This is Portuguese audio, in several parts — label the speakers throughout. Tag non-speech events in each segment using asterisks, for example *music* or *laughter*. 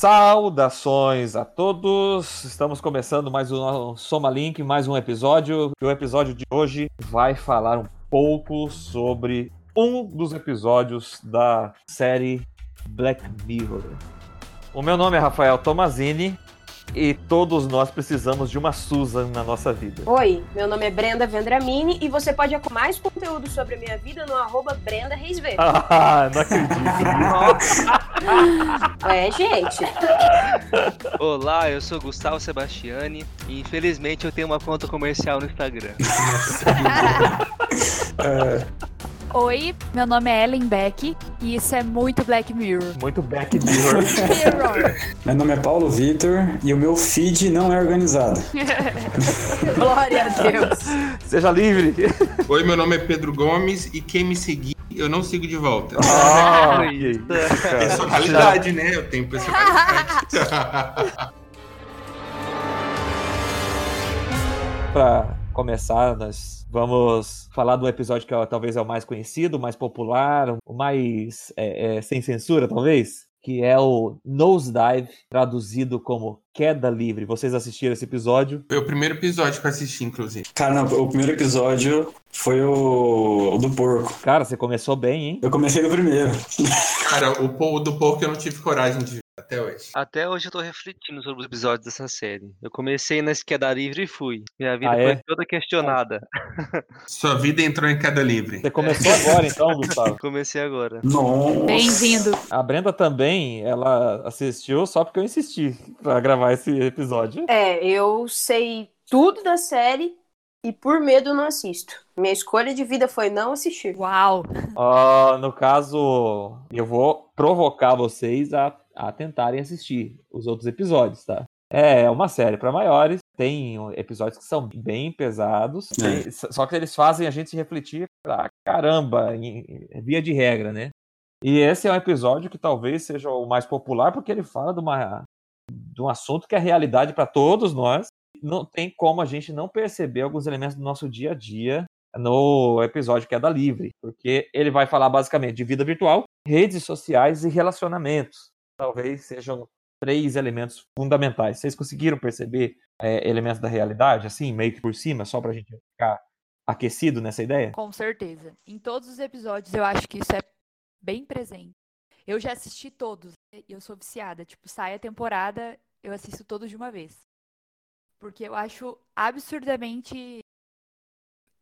Speaker 1: Saudações a todos! Estamos começando mais um Soma Link, mais um episódio. O episódio de hoje vai falar um pouco sobre um dos episódios da série Black Mirror. O meu nome é Rafael Tomazini e todos nós precisamos de uma Susan na nossa vida.
Speaker 2: Oi, meu nome é Brenda Vendramini e você pode acompanhar mais conteúdo sobre a minha vida no arroba Brenda Reis Verde.
Speaker 1: Ah, *laughs* não acredito.
Speaker 2: é, gente.
Speaker 3: Olá, eu sou Gustavo Sebastiani e infelizmente eu tenho uma conta comercial no Instagram. *laughs*
Speaker 4: é. Oi, meu nome é Ellen Beck e isso é muito Black Mirror.
Speaker 1: Muito Black Mirror. *laughs* Mirror.
Speaker 5: meu nome é Paulo Vitor e o meu feed não é organizado. *laughs*
Speaker 2: Glória a Deus.
Speaker 1: Seja livre.
Speaker 6: Oi, meu nome é Pedro Gomes e quem me seguir eu não sigo de volta.
Speaker 1: Ah,
Speaker 6: personalidade, né? Eu tenho personalidade. *laughs*
Speaker 1: pra começar, nós Vamos falar do episódio que é, talvez é o mais conhecido, o mais popular, o mais é, é, sem censura, talvez, que é o Nosedive, traduzido como Queda Livre. Vocês assistiram esse episódio?
Speaker 6: Foi o primeiro episódio que eu assisti, inclusive.
Speaker 5: Cara, não, o primeiro episódio foi o, o do porco.
Speaker 1: Cara, você começou bem, hein?
Speaker 5: Eu comecei no primeiro.
Speaker 6: Cara, o do porco eu não tive coragem de até hoje.
Speaker 3: Até hoje eu tô refletindo sobre os episódios dessa série. Eu comecei na queda livre e fui. Minha vida
Speaker 1: ah,
Speaker 3: foi
Speaker 1: é?
Speaker 3: toda questionada. *laughs*
Speaker 6: Sua vida entrou em queda livre.
Speaker 1: Você começou agora então, Gustavo? *laughs*
Speaker 3: Comecei agora.
Speaker 4: Bem-vindo.
Speaker 1: A Brenda também, ela assistiu só porque eu insisti pra gravar esse episódio.
Speaker 2: É, eu sei tudo da série e por medo não assisto. Minha escolha de vida foi não assistir.
Speaker 4: Uau!
Speaker 1: Uh, no caso, eu vou provocar vocês a a tentarem assistir os outros episódios, tá? É uma série para maiores, tem episódios que são bem pesados, é. só que eles fazem a gente refletir pra caramba, em, via de regra, né? E esse é um episódio que talvez seja o mais popular porque ele fala de, uma, de um assunto que é realidade para todos nós. Não tem como a gente não perceber alguns elementos do nosso dia a dia no episódio Queda Livre, porque ele vai falar basicamente de vida virtual, redes sociais e relacionamentos talvez sejam três elementos fundamentais. Vocês conseguiram perceber é, elementos da realidade, assim, meio que por cima, só para a gente ficar aquecido nessa ideia?
Speaker 4: Com certeza. Em todos os episódios eu acho que isso é bem presente. Eu já assisti todos e eu sou viciada. Tipo, sai a temporada, eu assisto todos de uma vez. Porque eu acho absurdamente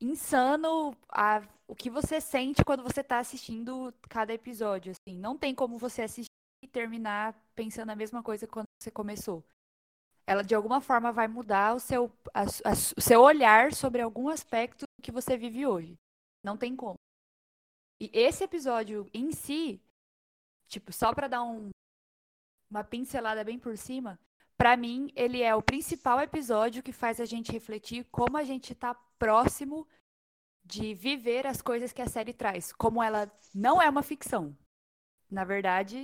Speaker 4: insano a, o que você sente quando você está assistindo cada episódio. Assim, não tem como você assistir terminar pensando a mesma coisa quando você começou. Ela de alguma forma vai mudar o seu, a, a, o seu olhar sobre algum aspecto que você vive hoje. Não tem como. E esse episódio em si, tipo, só para dar um, uma pincelada bem por cima, para mim ele é o principal episódio que faz a gente refletir como a gente está próximo de viver as coisas que a série traz, como ela não é uma ficção. Na verdade,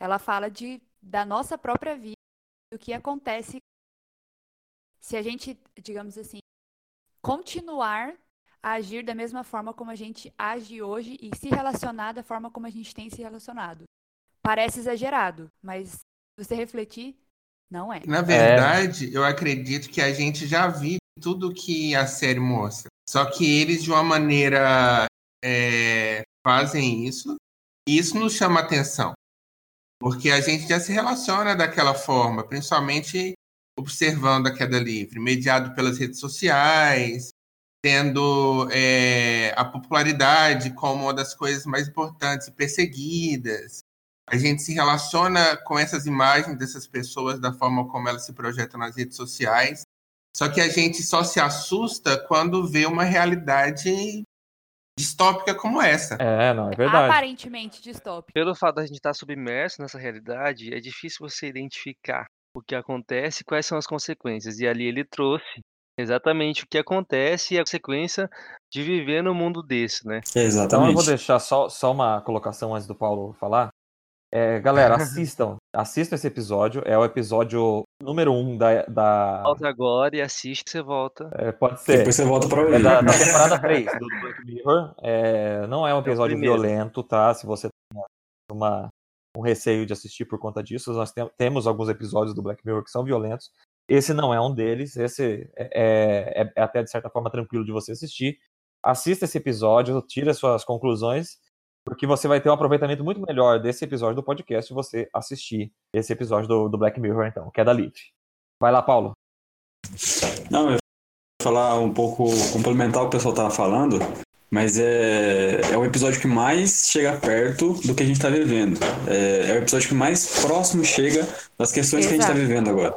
Speaker 4: ela fala de, da nossa própria vida, do que acontece se a gente, digamos assim, continuar a agir da mesma forma como a gente age hoje e se relacionar da forma como a gente tem se relacionado. Parece exagerado, mas se você refletir, não é.
Speaker 6: Na verdade, é. eu acredito que a gente já vive tudo que a série mostra. Só que eles, de uma maneira, é, fazem isso, e isso nos chama atenção. Porque a gente já se relaciona daquela forma, principalmente observando a queda livre, mediado pelas redes sociais, tendo é, a popularidade como uma das coisas mais importantes e perseguidas. A gente se relaciona com essas imagens dessas pessoas da forma como elas se projetam nas redes sociais. Só que a gente só se assusta quando vê uma realidade distópica como essa.
Speaker 1: É, não, é verdade.
Speaker 4: Aparentemente distópica.
Speaker 3: Pelo fato da gente estar submerso nessa realidade, é difícil você identificar o que acontece e quais são as consequências. E ali ele trouxe exatamente o que acontece e a consequência de viver no mundo desse, né?
Speaker 5: Exatamente.
Speaker 1: Então eu vou deixar só, só uma colocação antes do Paulo falar. É, galera, *laughs* assistam. assistam esse episódio. É o episódio número um da. da...
Speaker 3: Volta agora e assiste que você volta.
Speaker 1: É, pode ser.
Speaker 5: Depois você volta pra ouvir.
Speaker 1: É da, da temporada 3 do Black Mirror. É, não é um episódio é violento, tá? Se você tem uma um receio de assistir por conta disso. Nós tem, temos alguns episódios do Black Mirror que são violentos. Esse não é um deles. Esse é, é, é até de certa forma tranquilo de você assistir. Assista esse episódio, tire as suas conclusões, porque você vai ter um aproveitamento muito melhor desse episódio do podcast se você assistir esse episódio do, do Black Mirror, então, queda livre. Vai lá, Paulo.
Speaker 5: Não, eu ia falar um pouco, complementar o que o pessoal estava falando, mas é, é o episódio que mais chega perto do que a gente está vivendo. É, é, o episódio que mais próximo chega das questões Exato. que a gente está vivendo agora.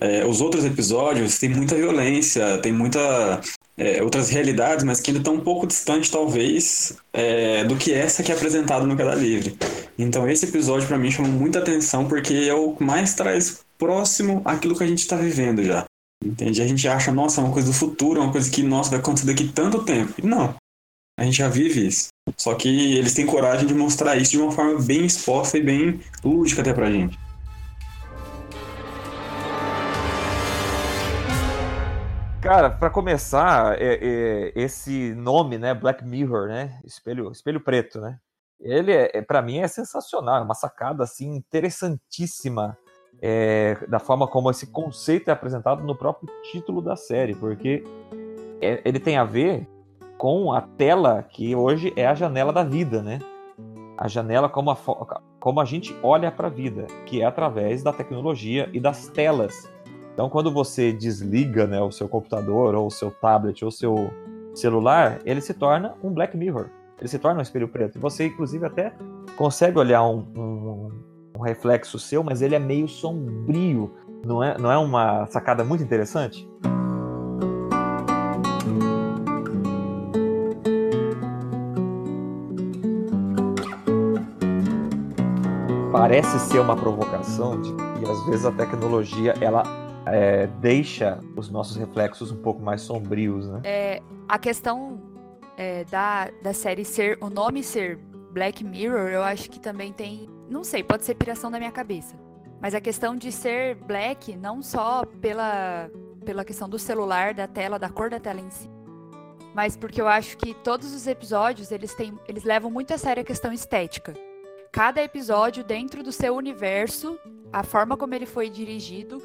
Speaker 5: É, os outros episódios têm muita violência, tem muita é, outras realidades, mas que ainda estão um pouco distante, talvez, é, do que essa que é apresentada no Queda Livre. Então, esse episódio, para mim, chama muita atenção, porque é o que mais traz próximo aquilo que a gente está vivendo já. Entende? A gente acha, nossa, é uma coisa do futuro, é uma coisa que, nossa, vai acontecer daqui tanto tempo. E não. A gente já vive isso. Só que eles têm coragem de mostrar isso de uma forma bem exposta e bem lúdica até pra gente.
Speaker 1: Cara, para começar, é, é, esse nome, né, Black Mirror, né, espelho, espelho preto, né, ele é, é para mim é sensacional, é uma sacada assim interessantíssima é, da forma como esse conceito é apresentado no próprio título da série, porque é, ele tem a ver com a tela que hoje é a janela da vida, né? A janela como a, como a gente olha para a vida, que é através da tecnologia e das telas. Então, quando você desliga né, o seu computador, ou o seu tablet, ou o seu celular, ele se torna um Black Mirror. Ele se torna um espelho preto. E você, inclusive, até consegue olhar um, um um reflexo seu, mas ele é meio sombrio. Não é, não é uma sacada muito interessante? Parece ser uma provocação de que às vezes a tecnologia ela é, deixa os nossos reflexos um pouco mais sombrios, né?
Speaker 4: É, a questão é, da, da série ser, o nome ser Black Mirror, eu acho que também tem não sei, pode ser piração da minha cabeça. Mas a questão de ser black, não só pela, pela questão do celular, da tela, da cor da tela em si, mas porque eu acho que todos os episódios, eles, têm, eles levam muito a sério a questão estética. Cada episódio, dentro do seu universo, a forma como ele foi dirigido,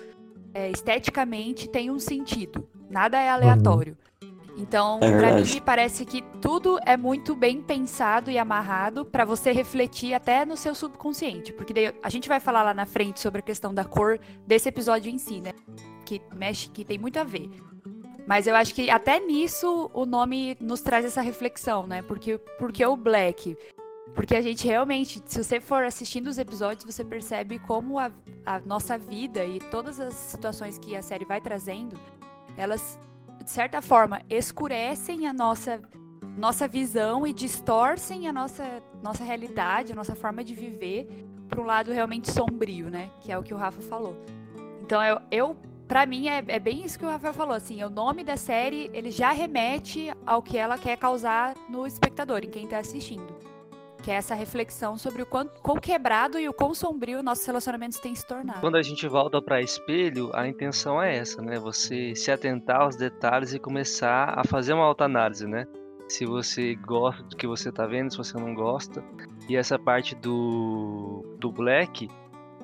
Speaker 4: é, esteticamente, tem um sentido. Nada é aleatório. Uhum. Então, é para mim, parece que tudo é muito bem pensado e amarrado para você refletir até no seu subconsciente. Porque daí a gente vai falar lá na frente sobre a questão da cor desse episódio em si, né? Que mexe, que tem muito a ver. Mas eu acho que até nisso o nome nos traz essa reflexão, né? Porque, porque o Black. Porque a gente realmente, se você for assistindo os episódios, você percebe como a, a nossa vida e todas as situações que a série vai trazendo, elas de certa forma, escurecem a nossa, nossa visão e distorcem a nossa, nossa realidade, a nossa forma de viver para um lado realmente sombrio, né? Que é o que o Rafa falou. Então, eu, eu para mim, é, é, bem isso que o Rafael falou. Assim, o nome da série, ele já remete ao que ela quer causar no espectador, em quem está assistindo que é essa reflexão sobre o quão, quão quebrado e o quão sombrio nossos relacionamentos têm se tornado.
Speaker 3: Quando a gente volta para espelho, a intenção é essa, né? Você se atentar aos detalhes e começar a fazer uma autoanálise, né? Se você gosta do que você está vendo, se você não gosta. E essa parte do, do Black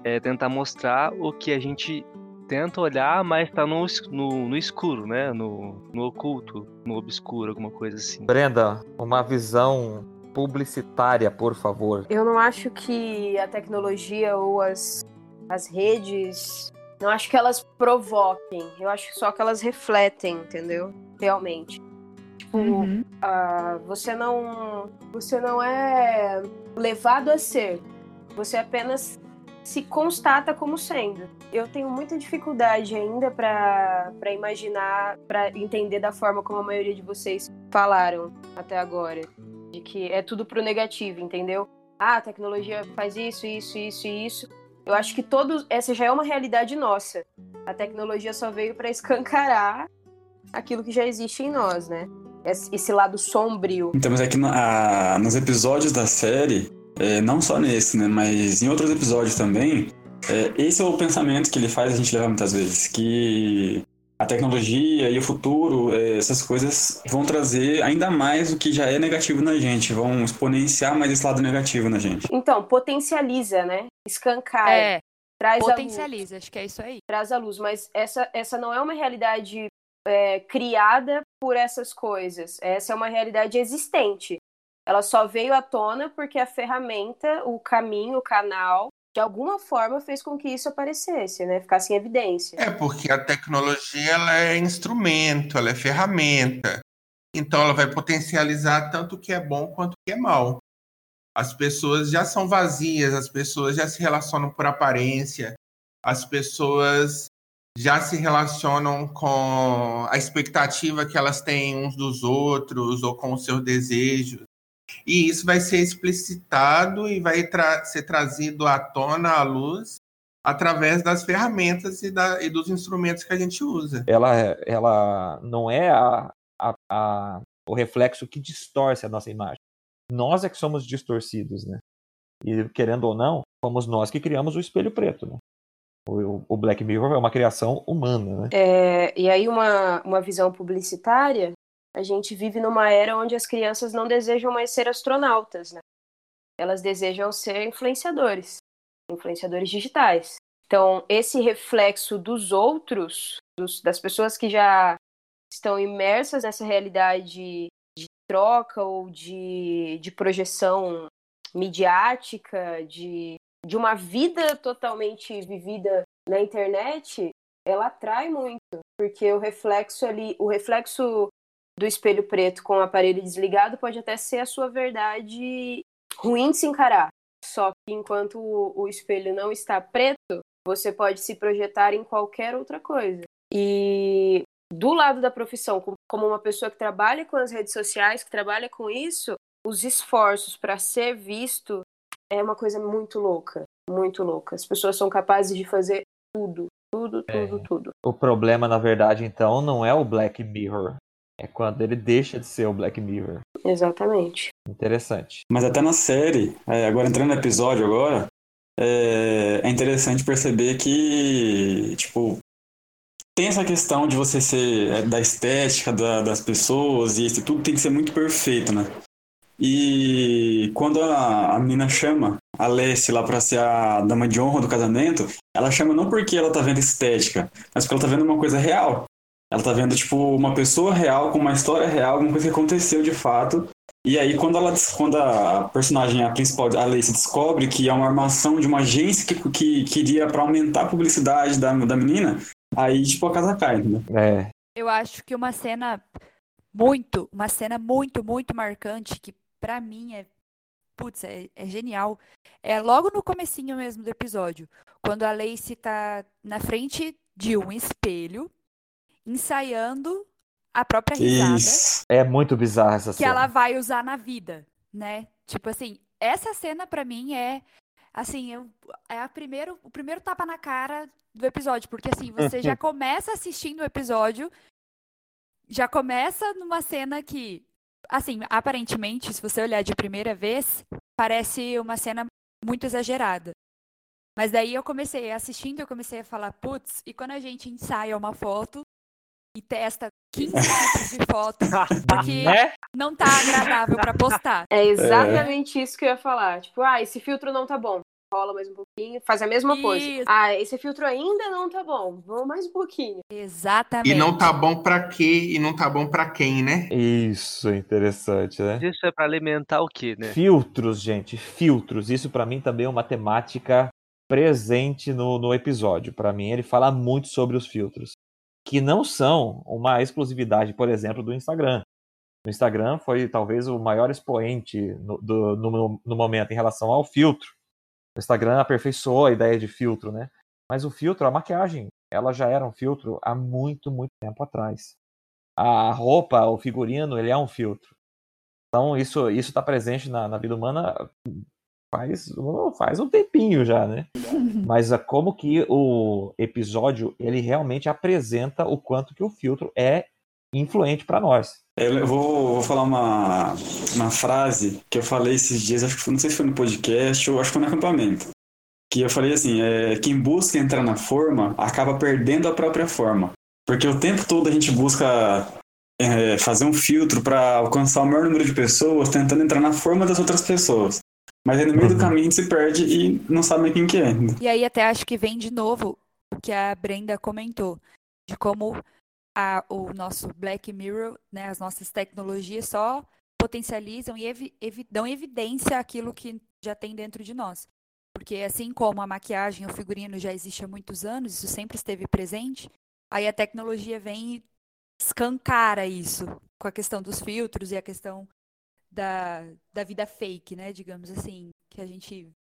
Speaker 3: é tentar mostrar o que a gente tenta olhar, mas está no, no, no, escuro, né? No, no oculto, no obscuro, alguma coisa assim.
Speaker 1: Brenda, uma visão publicitária, por favor.
Speaker 2: Eu não acho que a tecnologia ou as, as redes. Não acho que elas provoquem. Eu acho só que elas refletem, entendeu? Realmente. Tipo, uhum. uh, você não. Você não é levado a ser. Você apenas se constata como sendo. Eu tenho muita dificuldade ainda para imaginar, para entender da forma como a maioria de vocês falaram até agora de que é tudo pro negativo, entendeu? Ah, a tecnologia faz isso, isso, isso e isso. Eu acho que todos essa já é uma realidade nossa. A tecnologia só veio para escancarar aquilo que já existe em nós, né? Esse lado sombrio.
Speaker 5: Então, mas é na, nos episódios da série, é, não só nesse, né, mas em outros episódios também, é, esse é o pensamento que ele faz a gente levar muitas vezes, que a tecnologia e o futuro, é, essas coisas vão trazer ainda mais o que já é negativo na gente, vão exponenciar mais esse lado negativo na gente.
Speaker 2: Então, potencializa, né? Escancar.
Speaker 4: É,
Speaker 2: traz
Speaker 4: potencializa, acho que é isso aí.
Speaker 2: Traz a luz, mas essa, essa não é uma realidade é, criada por essas coisas. Essa é uma realidade existente. Ela só veio à tona porque a ferramenta, o caminho, o canal de alguma forma fez com que isso aparecesse, né? Ficasse em evidência.
Speaker 6: É porque a tecnologia ela é instrumento, ela é ferramenta. Então ela vai potencializar tanto o que é bom quanto o que é mal. As pessoas já são vazias, as pessoas já se relacionam por aparência, as pessoas já se relacionam com a expectativa que elas têm uns dos outros ou com os seus desejos. E isso vai ser explicitado e vai tra ser trazido à tona, à luz, através das ferramentas e, da, e, dos instrumentos que a gente usa.
Speaker 1: Ela, ela não é a, a, a, o reflexo que distorce a nossa imagem. Nós é que somos distorcidos, né? E querendo ou não, fomos nós que criamos o espelho preto, né? O, o Black Mirror é uma criação humana, né?
Speaker 2: É, e aí uma, uma visão publicitária a gente vive numa era onde as crianças não desejam mais ser astronautas, né? Elas desejam ser influenciadores, influenciadores digitais. Então, esse reflexo dos outros, dos, das pessoas que já estão imersas nessa realidade de troca ou de, de projeção midiática, de, de uma vida totalmente vivida na internet, ela atrai muito, porque o reflexo ali, o reflexo do espelho preto com o aparelho desligado pode até ser a sua verdade ruim de se encarar. Só que enquanto o, espelho não está preto, você pode se projetar em qualquer outra coisa. E do lado da profissão, como uma pessoa que trabalha com as redes sociais, que trabalha com isso, os esforços para ser visto é uma coisa muito louca, muito louca. As pessoas são capazes de fazer tudo, tudo, tudo, é. tudo.
Speaker 1: O problema, na verdade, então, não é o Black Mirror, é quando ele deixa de ser o Black Mirror.
Speaker 2: Exatamente.
Speaker 1: Interessante.
Speaker 5: Mas até na série, é, agora entrando no episódio agora, é, é interessante perceber que, tipo, tem essa questão de você ser é, da estética da, das pessoas e isso tudo tem que ser muito perfeito, né? E quando a, a menina chama a Lessie lá pra ser a dama de honra do casamento, ela chama não porque ela tá vendo estética, mas porque ela tá vendo uma coisa real. Ela tá vendo, tipo, uma pessoa real, com uma história real, alguma coisa que aconteceu de fato. E aí, quando, ela, quando a personagem, a principal, a Lacey, descobre que é uma armação de uma agência que, que queria para aumentar a publicidade da, da menina, aí, tipo, a casa cai, né?
Speaker 1: É.
Speaker 4: Eu acho que uma cena muito, uma cena muito, muito marcante, que para mim é, putz, é, é, genial, é logo no comecinho mesmo do episódio, quando a Lacey tá na frente de um espelho, ensaiando a própria risada. Isso.
Speaker 1: É muito bizarra essa
Speaker 4: que
Speaker 1: cena.
Speaker 4: Que ela vai usar na vida, né? Tipo assim, essa cena para mim é assim, eu, é a primeiro, o primeiro tapa na cara do episódio, porque assim, você já *laughs* começa assistindo o episódio, já começa numa cena que, assim, aparentemente, se você olhar de primeira vez, parece uma cena muito exagerada. Mas daí eu comecei assistindo, eu comecei a falar, putz, e quando a gente ensaia uma foto, e testa 15 tipos de foto *laughs* porque né? não tá agradável para postar.
Speaker 2: É exatamente é. isso que eu ia falar. Tipo, ah, esse filtro não tá bom. Rola mais um pouquinho, faz a mesma isso. coisa. Ah, esse filtro ainda não tá bom. Vamos mais um pouquinho.
Speaker 4: Exatamente.
Speaker 6: E não tá bom para quê e não tá bom para quem, né?
Speaker 1: Isso, interessante, né?
Speaker 3: Isso é para alimentar o quê, né?
Speaker 1: Filtros, gente, filtros. Isso para mim também é uma temática presente no, no episódio. Para mim, ele fala muito sobre os filtros que não são uma exclusividade, por exemplo, do Instagram. O Instagram foi talvez o maior expoente no, do, no, no momento em relação ao filtro. O Instagram aperfeiçoou a ideia de filtro, né? Mas o filtro, a maquiagem, ela já era um filtro há muito, muito tempo atrás. A roupa, o figurino, ele é um filtro. Então isso está presente na, na vida humana faz, faz um tempinho já, né? Mas como que o episódio ele realmente apresenta o quanto que o filtro é influente para nós.
Speaker 5: Eu vou, vou, falar uma, uma frase que eu falei esses dias, acho que não sei se foi no podcast ou acho que foi no acampamento. Que eu falei assim, é, quem busca entrar na forma acaba perdendo a própria forma. Porque o tempo todo a gente busca é, fazer um filtro para alcançar o maior número de pessoas, tentando entrar na forma das outras pessoas. Mas aí no meio do
Speaker 1: Uhum.
Speaker 5: caminho a gente se perde e não sabe quem que é.
Speaker 4: E aí até acho que vem de novo o que a Brenda comentou, de como a, o nosso Black Mirror, né, as nossas tecnologias só potencializam e evi- evi- dão evidência àquilo que já tem dentro de nós. Porque assim como a maquiagem, o figurino já existe há muitos anos, isso sempre esteve presente, aí a tecnologia vem e escancara isso com a questão dos filtros e a questão da, da vida fake, né, digamos assim, que a gente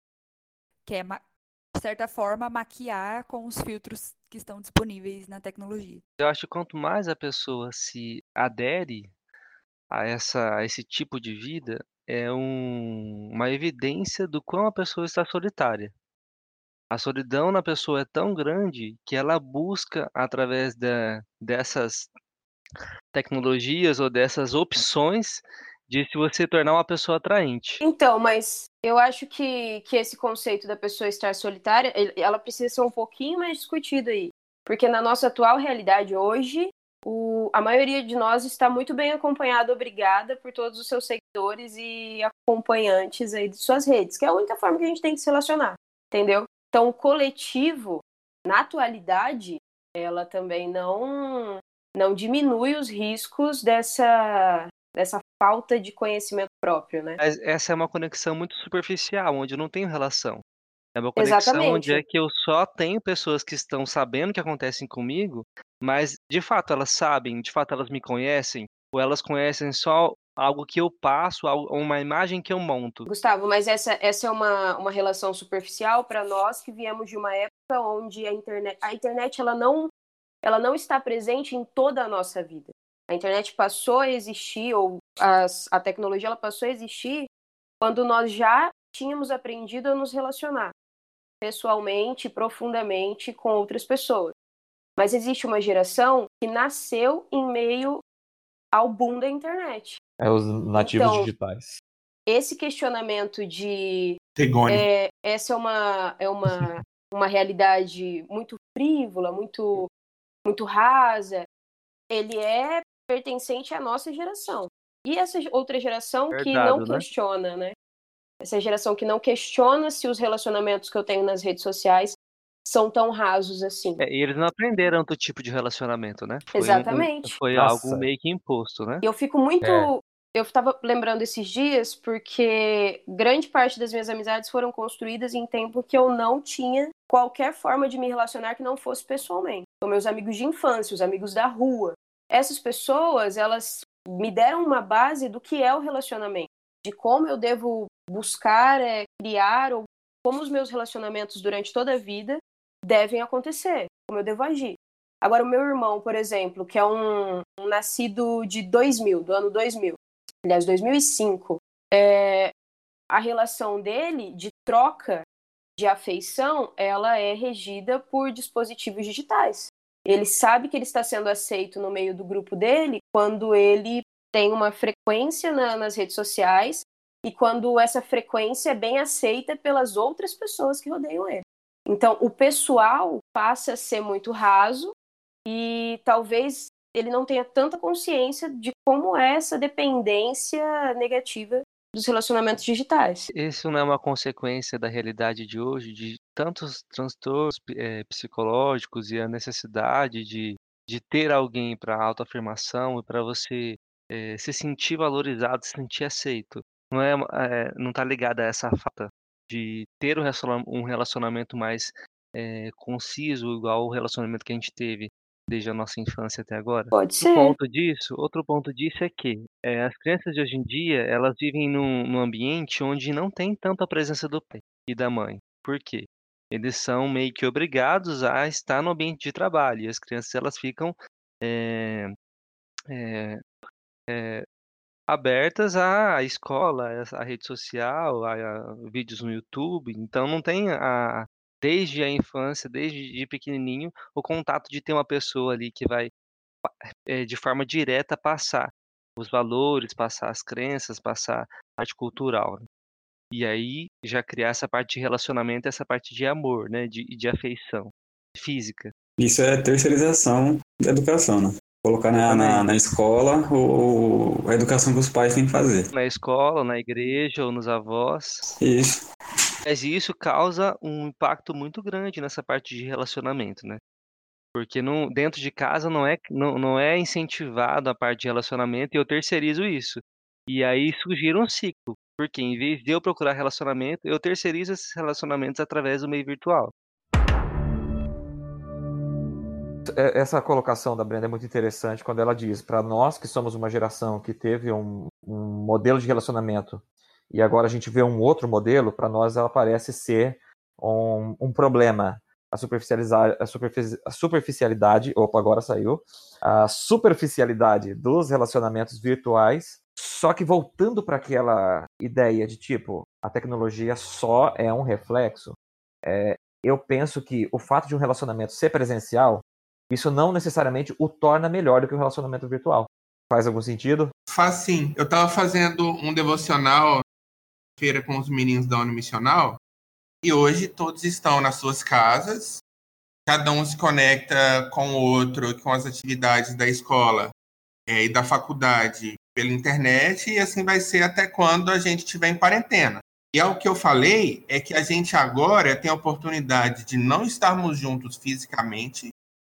Speaker 4: quer, de certa forma, maquiar com os filtros que estão disponíveis na tecnologia.
Speaker 3: Eu acho que quanto mais a pessoa se adere a, essa, a esse tipo de vida, é um, uma evidência do quão a pessoa está solitária. A solidão na pessoa é tão grande que ela busca, através da, dessas tecnologias ou dessas opções, de se você tornar uma pessoa atraente.
Speaker 2: Então, mas eu acho que, que esse conceito da pessoa estar solitária, ela precisa ser um pouquinho mais discutido aí. Porque na nossa atual realidade hoje, o, a maioria de nós está muito bem acompanhada, obrigada por todos os seus seguidores e acompanhantes aí de suas redes, que é a única forma que a gente tem de se relacionar, entendeu? Então, o coletivo, na atualidade, ela também não, não diminui os riscos dessa, dessa falta de conhecimento próprio, né?
Speaker 3: Mas essa é uma conexão muito superficial, onde não tenho relação. É uma conexão
Speaker 2: Exatamente.
Speaker 3: onde é que eu só tenho pessoas que estão sabendo o que acontece comigo, mas de fato elas sabem, de fato elas me conhecem, ou elas conhecem só algo que eu passo, uma imagem que eu monto.
Speaker 2: Gustavo, mas essa, essa é uma, uma relação superficial para nós que viemos de uma época onde a internet, a internet ela não, ela não está presente em toda a nossa vida. A internet passou a existir, ou as, a tecnologia ela passou a existir quando nós já tínhamos aprendido a nos relacionar pessoalmente, profundamente com outras pessoas. Mas existe uma geração que nasceu em meio ao boom da internet.
Speaker 1: É os nativos
Speaker 2: Então,
Speaker 1: digitais.
Speaker 2: Esse questionamento de
Speaker 6: Tegônia.
Speaker 2: é, essa é uma, é uma, *laughs* uma realidade muito frívola, muito, muito rasa. Ele é pertencente à nossa geração. E essa outra geração que não
Speaker 3: né?
Speaker 2: questiona, né? Essa geração que não questiona se os relacionamentos que eu tenho nas redes sociais são tão rasos assim.
Speaker 3: É, e eles não aprenderam outro tipo de relacionamento, né? Foi um-
Speaker 2: Exatamente.
Speaker 3: foi
Speaker 1: Nossa.
Speaker 3: algo meio que imposto, né?
Speaker 2: E eu fico muito.
Speaker 1: É.
Speaker 2: Eu estava lembrando esses dias porque grande parte das minhas amizades foram construídas em tempo que eu não tinha qualquer forma de me relacionar que não fosse pessoalmente. São meus amigos de infância, os amigos da rua. Essas pessoas, elas me deram uma base do que é o relacionamento, de como eu devo buscar, é, criar, ou como os meus relacionamentos durante toda a vida devem acontecer, como eu devo agir. Agora, o meu irmão, por exemplo, que é um, um nascido de 2000, do ano 2000, aliás, 2005, é, a relação dele de troca de afeição, ela é regida por dispositivos digitais. Ele sabe que ele está sendo aceito no meio do grupo dele quando ele tem uma frequência na- nas redes sociais e quando essa frequência é bem aceita pelas outras pessoas que rodeiam ele. Então, o pessoal passa a ser muito raso e talvez ele não tenha tanta consciência de como é essa dependência negativa dos relacionamentos digitais.
Speaker 3: Isso não é uma consequência da realidade de hoje, de tantos transtornos eh, psicológicos e a necessidade de, de ter alguém para autoafirmação e para você eh, se sentir valorizado, se sentir aceito. Não é, eh, não está ligada a essa falta de ter um relaciona- relacionamento mais conciso, igual o relacionamento que a gente teve desde a nossa infância até agora.
Speaker 2: Pode
Speaker 3: Outro
Speaker 2: ser.
Speaker 3: ponto disso, outro ponto disso é que eh, as crianças de hoje em dia, elas vivem num, num ambiente onde não tem tanto a presença do pai e da mãe. Por quê? Eles são meio que obrigados a estar no ambiente de trabalho e as crianças elas ficam eh, eh, eh, abertas à escola, à rede social, a, a vídeos no YouTube. Então não tem a desde a infância, desde de pequenininho, o contato de ter uma pessoa ali que vai eh, de forma direta passar os valores, passar as crenças, passar a parte cultural. né. E aí já criar essa parte de relacionamento, essa parte de amor, né, de, de afeição física.
Speaker 5: Isso é terceirização da educação, né? Colocar na, na, na escola ou a educação que os pais têm que fazer.
Speaker 3: Na escola, na igreja ou nos avós.
Speaker 5: Isso.
Speaker 3: Mas isso causa um impacto muito grande nessa parte de relacionamento, né? Porque não, dentro de casa não é, não, não é incentivado a parte de relacionamento e eu terceirizo isso. E aí surgiu um ciclo. Porque em vez de eu procurar relacionamento, eu terceirizo esses relacionamentos através do meio virtual.
Speaker 1: É, essa colocação da Brenda é muito interessante quando ela diz: para nós que somos uma geração que teve um, um, modelo de relacionamento e agora a gente vê um outro modelo, para nós ela parece ser um, um problema. A, superficialidade, a, superfici a superficialidade, opa, agora saiu, a superficialidade dos relacionamentos virtuais. Só que voltando para aquela ideia de tipo, a tecnologia só é um reflexo, é, eu penso que o fato de um relacionamento ser presencial isso não necessariamente o torna melhor do que o relacionamento virtual. Faz algum sentido?
Speaker 6: Faz sim. Eu estava fazendo um devocional feira com os meninos da Unimissional Missional e hoje todos estão nas suas casas, cada um se conecta com o outro, com as atividades da escola é, e da faculdade pela internet e assim vai ser até quando a gente estiver em quarentena. E é o que eu falei é que a gente agora tem a oportunidade de não estarmos juntos fisicamente,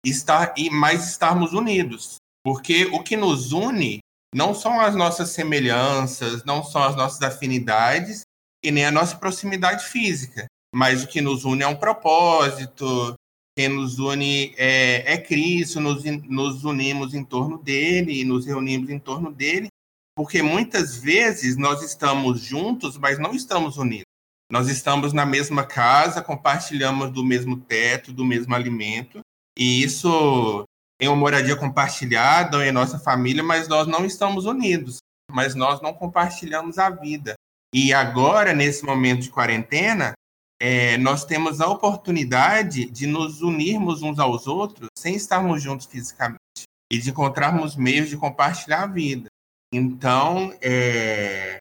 Speaker 6: estar e mais estarmos unidos, porque o que nos une não são as nossas semelhanças, não são as nossas afinidades e nem a nossa proximidade física, mas o que nos une é um propósito, quem nos une é, é Cristo, nos, nos unimos em torno dele e nos reunimos em torno dele, porque muitas vezes nós estamos juntos, mas não estamos unidos. Nós estamos na mesma casa, compartilhamos do mesmo teto, do mesmo alimento, e isso em uma moradia compartilhada ou em nossa família, mas nós não estamos unidos, mas nós não compartilhamos a vida. E agora, nesse momento de quarentena, é, nós temos a oportunidade de nos unirmos uns aos outros sem estarmos juntos fisicamente e de encontrarmos meios de compartilhar a vida. Então, é,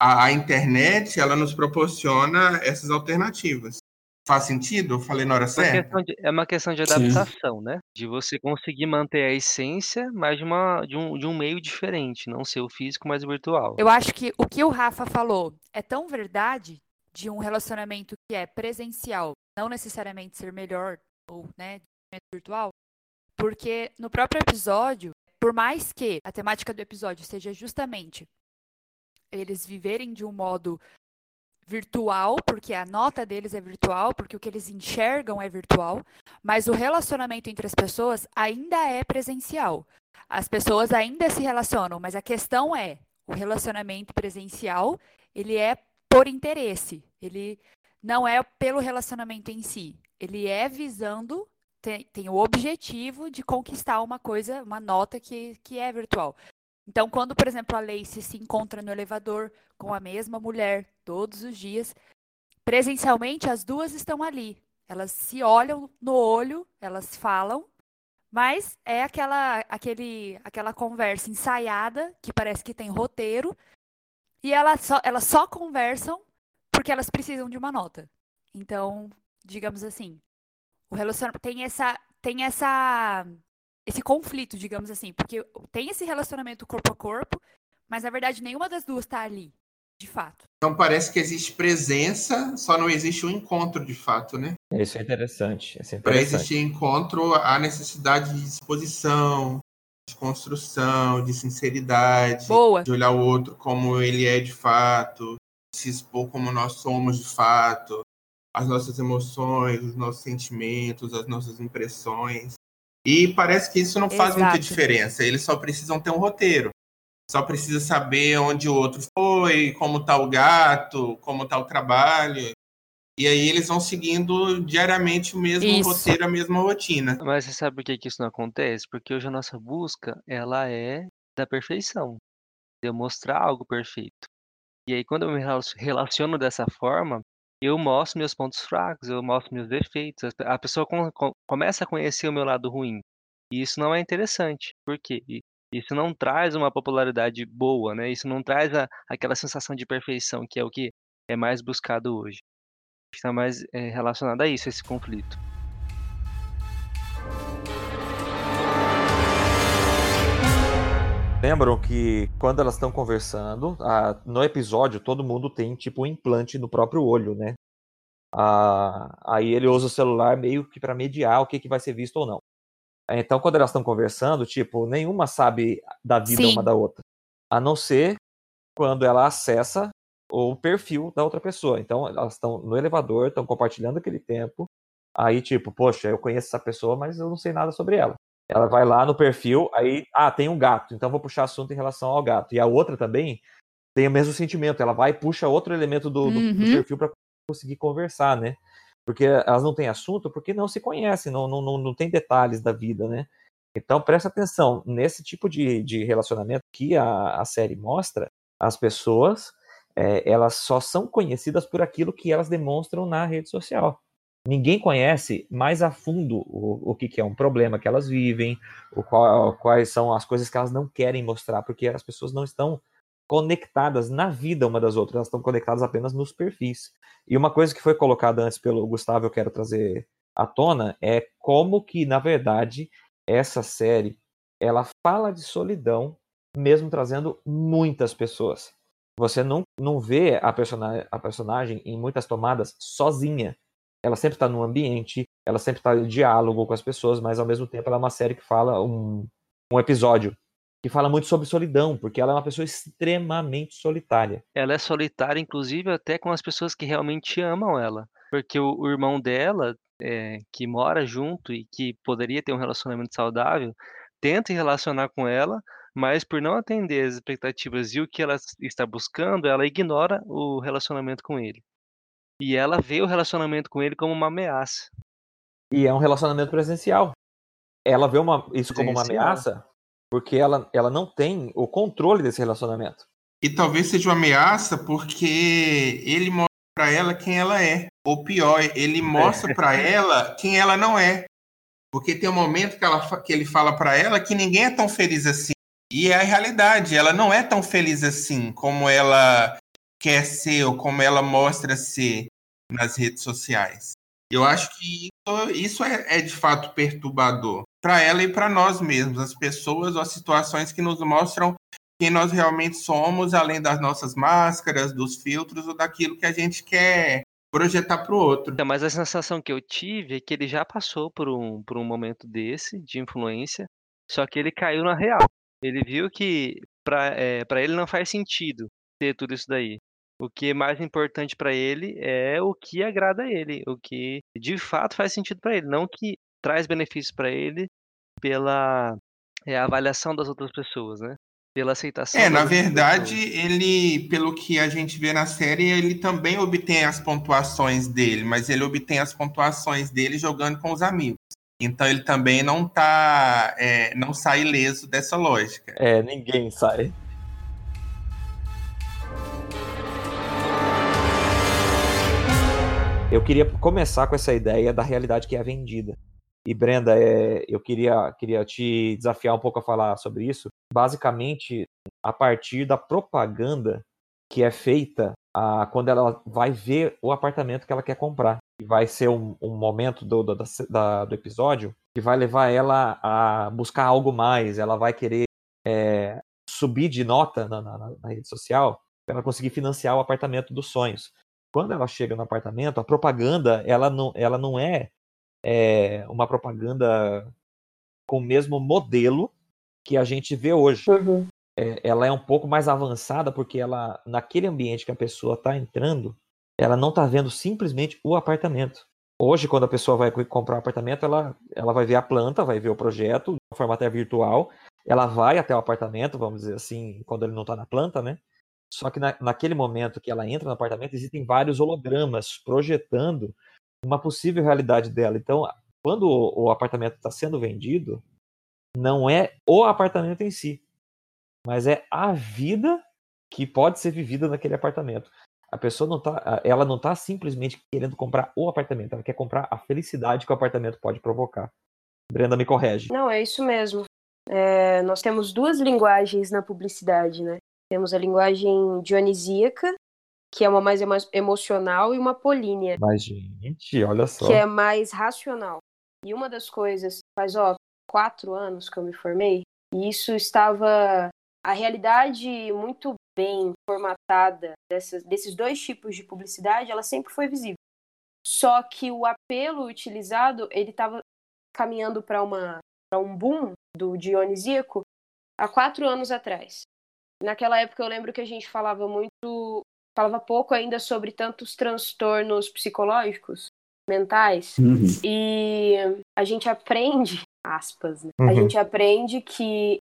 Speaker 6: a, a, internet ela nos proporciona essas alternativas. Faz sentido? Eu falei na hora certa?
Speaker 3: De, é uma questão de adaptação, Sim. né? De você conseguir manter a essência, mas de, uma, de, um, de um meio diferente, não ser o físico, mas o virtual.
Speaker 4: Eu acho que o que o Rafa falou é tão verdade de um relacionamento que é presencial, não necessariamente ser melhor ou, né, virtual, porque no próprio episódio, por mais que a temática do episódio seja justamente eles viverem de um modo virtual, porque a nota deles é virtual, porque o que eles enxergam é virtual, mas o relacionamento entre as pessoas ainda é presencial. As pessoas ainda se relacionam, mas a questão é, o relacionamento presencial, ele é por interesse, ele não é pelo relacionamento em si, ele é visando tem, tem, o objetivo de conquistar uma coisa, uma nota que, que é virtual. Então, quando, por exemplo, a Lacey se encontra no elevador com a mesma mulher todos os dias, presencialmente as duas estão ali. Elas se olham no olho, elas falam, mas é aquela, aquele, aquela conversa ensaiada, que parece que tem roteiro, e elas só, elas só conversam porque elas precisam de uma nota. Então, digamos assim, o relacionamento tem essa, tem essa esse conflito, digamos assim, porque tem esse relacionamento corpo a corpo, mas na verdade nenhuma das duas está ali, de fato.
Speaker 6: Então parece que existe presença, só não existe um encontro de fato, né?
Speaker 1: Isso é interessante. É
Speaker 6: Para existir encontro, há necessidade de disposição, de construção, de sinceridade,
Speaker 4: Boa.
Speaker 6: de olhar o outro como ele é de fato, se expor como nós somos de fato, as nossas emoções, os nossos sentimentos, as nossas impressões. E parece que isso não faz Exato. muita diferença. Eles só precisam ter um roteiro. Só precisa saber onde o outro foi, como está o gato, como está o trabalho. E aí eles vão seguindo diariamente o mesmo isso. roteiro, a mesma rotina.
Speaker 3: Mas você sabe por que, que isso não acontece? Porque hoje a nossa busca, ela é da perfeição. De eu mostrar algo perfeito. E aí quando eu me relaciono dessa forma, eu mostro meus pontos fracos, eu mostro meus defeitos. A pessoa com, com, começa a conhecer o meu lado ruim. E isso não é interessante. Por quê? Isso não traz uma popularidade boa, né? Isso não traz a, aquela sensação de perfeição, que é o que é mais buscado hoje está mais é, a isso, a esse conflito.
Speaker 1: Lembram que quando elas estão conversando, a, no episódio todo mundo tem tipo um implante no próprio olho, né? A, aí ele usa o celular meio que para mediar o que, que vai ser visto ou não. Então, quando elas estão conversando, tipo, nenhuma sabe da vida
Speaker 4: Sim.
Speaker 1: uma da outra. A não ser quando ela acessa o perfil da outra pessoa. Então, elas estão no elevador, estão compartilhando aquele tempo. Aí, tipo, poxa, eu conheço essa pessoa, mas eu não sei nada sobre ela. Ela vai lá no perfil, aí, ah, tem um gato, então vou puxar assunto em relação ao gato. E a outra também tem o mesmo sentimento, ela vai e puxa outro elemento do, do- do
Speaker 4: Uhum.
Speaker 1: perfil para conseguir conversar, né? Porque elas não têm assunto, porque não se conhecem, não, não, não, não tem detalhes da vida, né? Então presta atenção, nesse tipo de, de relacionamento que a, a série mostra, as pessoas é, elas só são conhecidas por aquilo que elas demonstram na rede social. Ninguém conhece mais a fundo o, o que, que é um problema que elas vivem, o qual- quais são as coisas que elas não querem mostrar, porque as pessoas não estão conectadas na vida uma das outras, elas estão conectadas apenas nos perfis. E uma coisa que foi colocada antes pelo Gustavo, eu quero trazer à tona, é como que, na verdade, essa série ela fala de solidão, mesmo trazendo muitas pessoas. Você não, não vê a, a personagem em muitas tomadas sozinha. Ela sempre está no ambiente, ela sempre está em diálogo com as pessoas, mas ao mesmo tempo ela é uma série que fala um, um episódio que fala muito sobre solidão, porque ela é uma pessoa extremamente solitária.
Speaker 3: Ela é solitária, inclusive, até com as pessoas que realmente amam ela. Porque o, o irmão dela, é, que mora junto e que poderia ter um relacionamento saudável, tenta se relacionar com ela, mas por não atender as expectativas e o que ela está buscando, ela ignora o relacionamento com ele. E ela vê o relacionamento com ele como uma ameaça.
Speaker 1: E é um relacionamento presencial. Ela vê uma, isso como uma ameaça porque ela, ela não tem o controle desse relacionamento.
Speaker 6: E talvez seja uma ameaça porque ele mostra pra ela quem ela é. Ou pior, ele mostra pra *laughs* ela quem ela não é. Porque tem um momento que, ela, que ele fala pra ela que ninguém é tão feliz assim. E é a realidade, ela não é tão feliz assim como ela quer ser ou como ela mostra ser nas redes sociais. Eu acho que isso, isso é, é de fato perturbador para ela e para nós mesmos, as pessoas ou as situações que nos mostram quem nós realmente somos, além das nossas máscaras, dos filtros ou daquilo que a gente quer projetar para o outro.
Speaker 3: Então, Mas a sensação que eu tive é que ele já passou por um, por um momento desse, de influência, só que ele caiu na real. Ele viu que para é, pra ele não faz sentido ter tudo isso daí. O que é mais importante para ele é o que agrada a ele, o que de fato faz sentido para ele, não o que traz benefícios para ele pela é, avaliação das outras pessoas, né? Pela aceitação.
Speaker 6: É, na verdade,
Speaker 3: pessoas.
Speaker 6: ele, pelo que a gente vê na série, ele também obtém as pontuações dele, mas ele obtém as pontuações dele jogando com os amigos. Então ele também não tá, é, não sai ileso dessa lógica.
Speaker 1: É, ninguém sai. Eu queria começar com essa ideia da realidade que é vendida. E Brenda, é, eu queria, queria te desafiar um pouco a falar sobre isso. Basicamente, a partir da propaganda que é feita a, quando ela vai ver o apartamento que ela quer comprar. E vai ser um, um momento do, do, da- do episódio que vai levar ela a buscar algo mais. Ela vai querer é, subir de nota na, na- na rede social para ela conseguir financiar o apartamento dos sonhos. Quando ela chega no apartamento, a propaganda ela não, ela não é, é, uma propaganda com o mesmo modelo que a gente vê hoje. É, ela é um pouco mais avançada porque ela, naquele ambiente que a pessoa está entrando, ela não está vendo simplesmente o apartamento. Hoje, quando a pessoa vai comprar um apartamento, ela, ela vai ver a planta, vai ver o projeto, de forma até virtual. Ela vai até o apartamento, vamos dizer assim, quando ele não está na planta, né? Só que na, naquele momento que ela entra no apartamento, existem vários hologramas projetando uma possível realidade dela. Então, quando o, o apartamento está sendo vendido, não é o apartamento em si, mas é a vida que pode ser vivida naquele apartamento. A pessoa não tá, ela não está simplesmente querendo comprar o apartamento, ela quer comprar a felicidade que o apartamento pode provocar. Brenda me corrige.
Speaker 2: Não, é isso mesmo. É, nós temos duas linguagens na publicidade, né? Temos a linguagem dionisíaca, que é uma mais emo emocional, e uma polínea,
Speaker 1: Mas, gente, olha só.
Speaker 2: que é mais racional. E uma das coisas, faz ó, quatro anos que eu me formei, e isso estava a realidade muito bem formatada dessas, desses dois tipos de publicidade, ela sempre foi visível. Só que o apelo utilizado, ele estava caminhando para uma para um boom do dionisíaco há quatro anos atrás. Naquela época eu lembro que a gente falava muito, falava pouco ainda sobre tantos transtornos psicológicos, mentais,
Speaker 5: Uhum.
Speaker 2: e a gente aprende, aspas, né?
Speaker 1: Uhum.
Speaker 2: a gente aprende que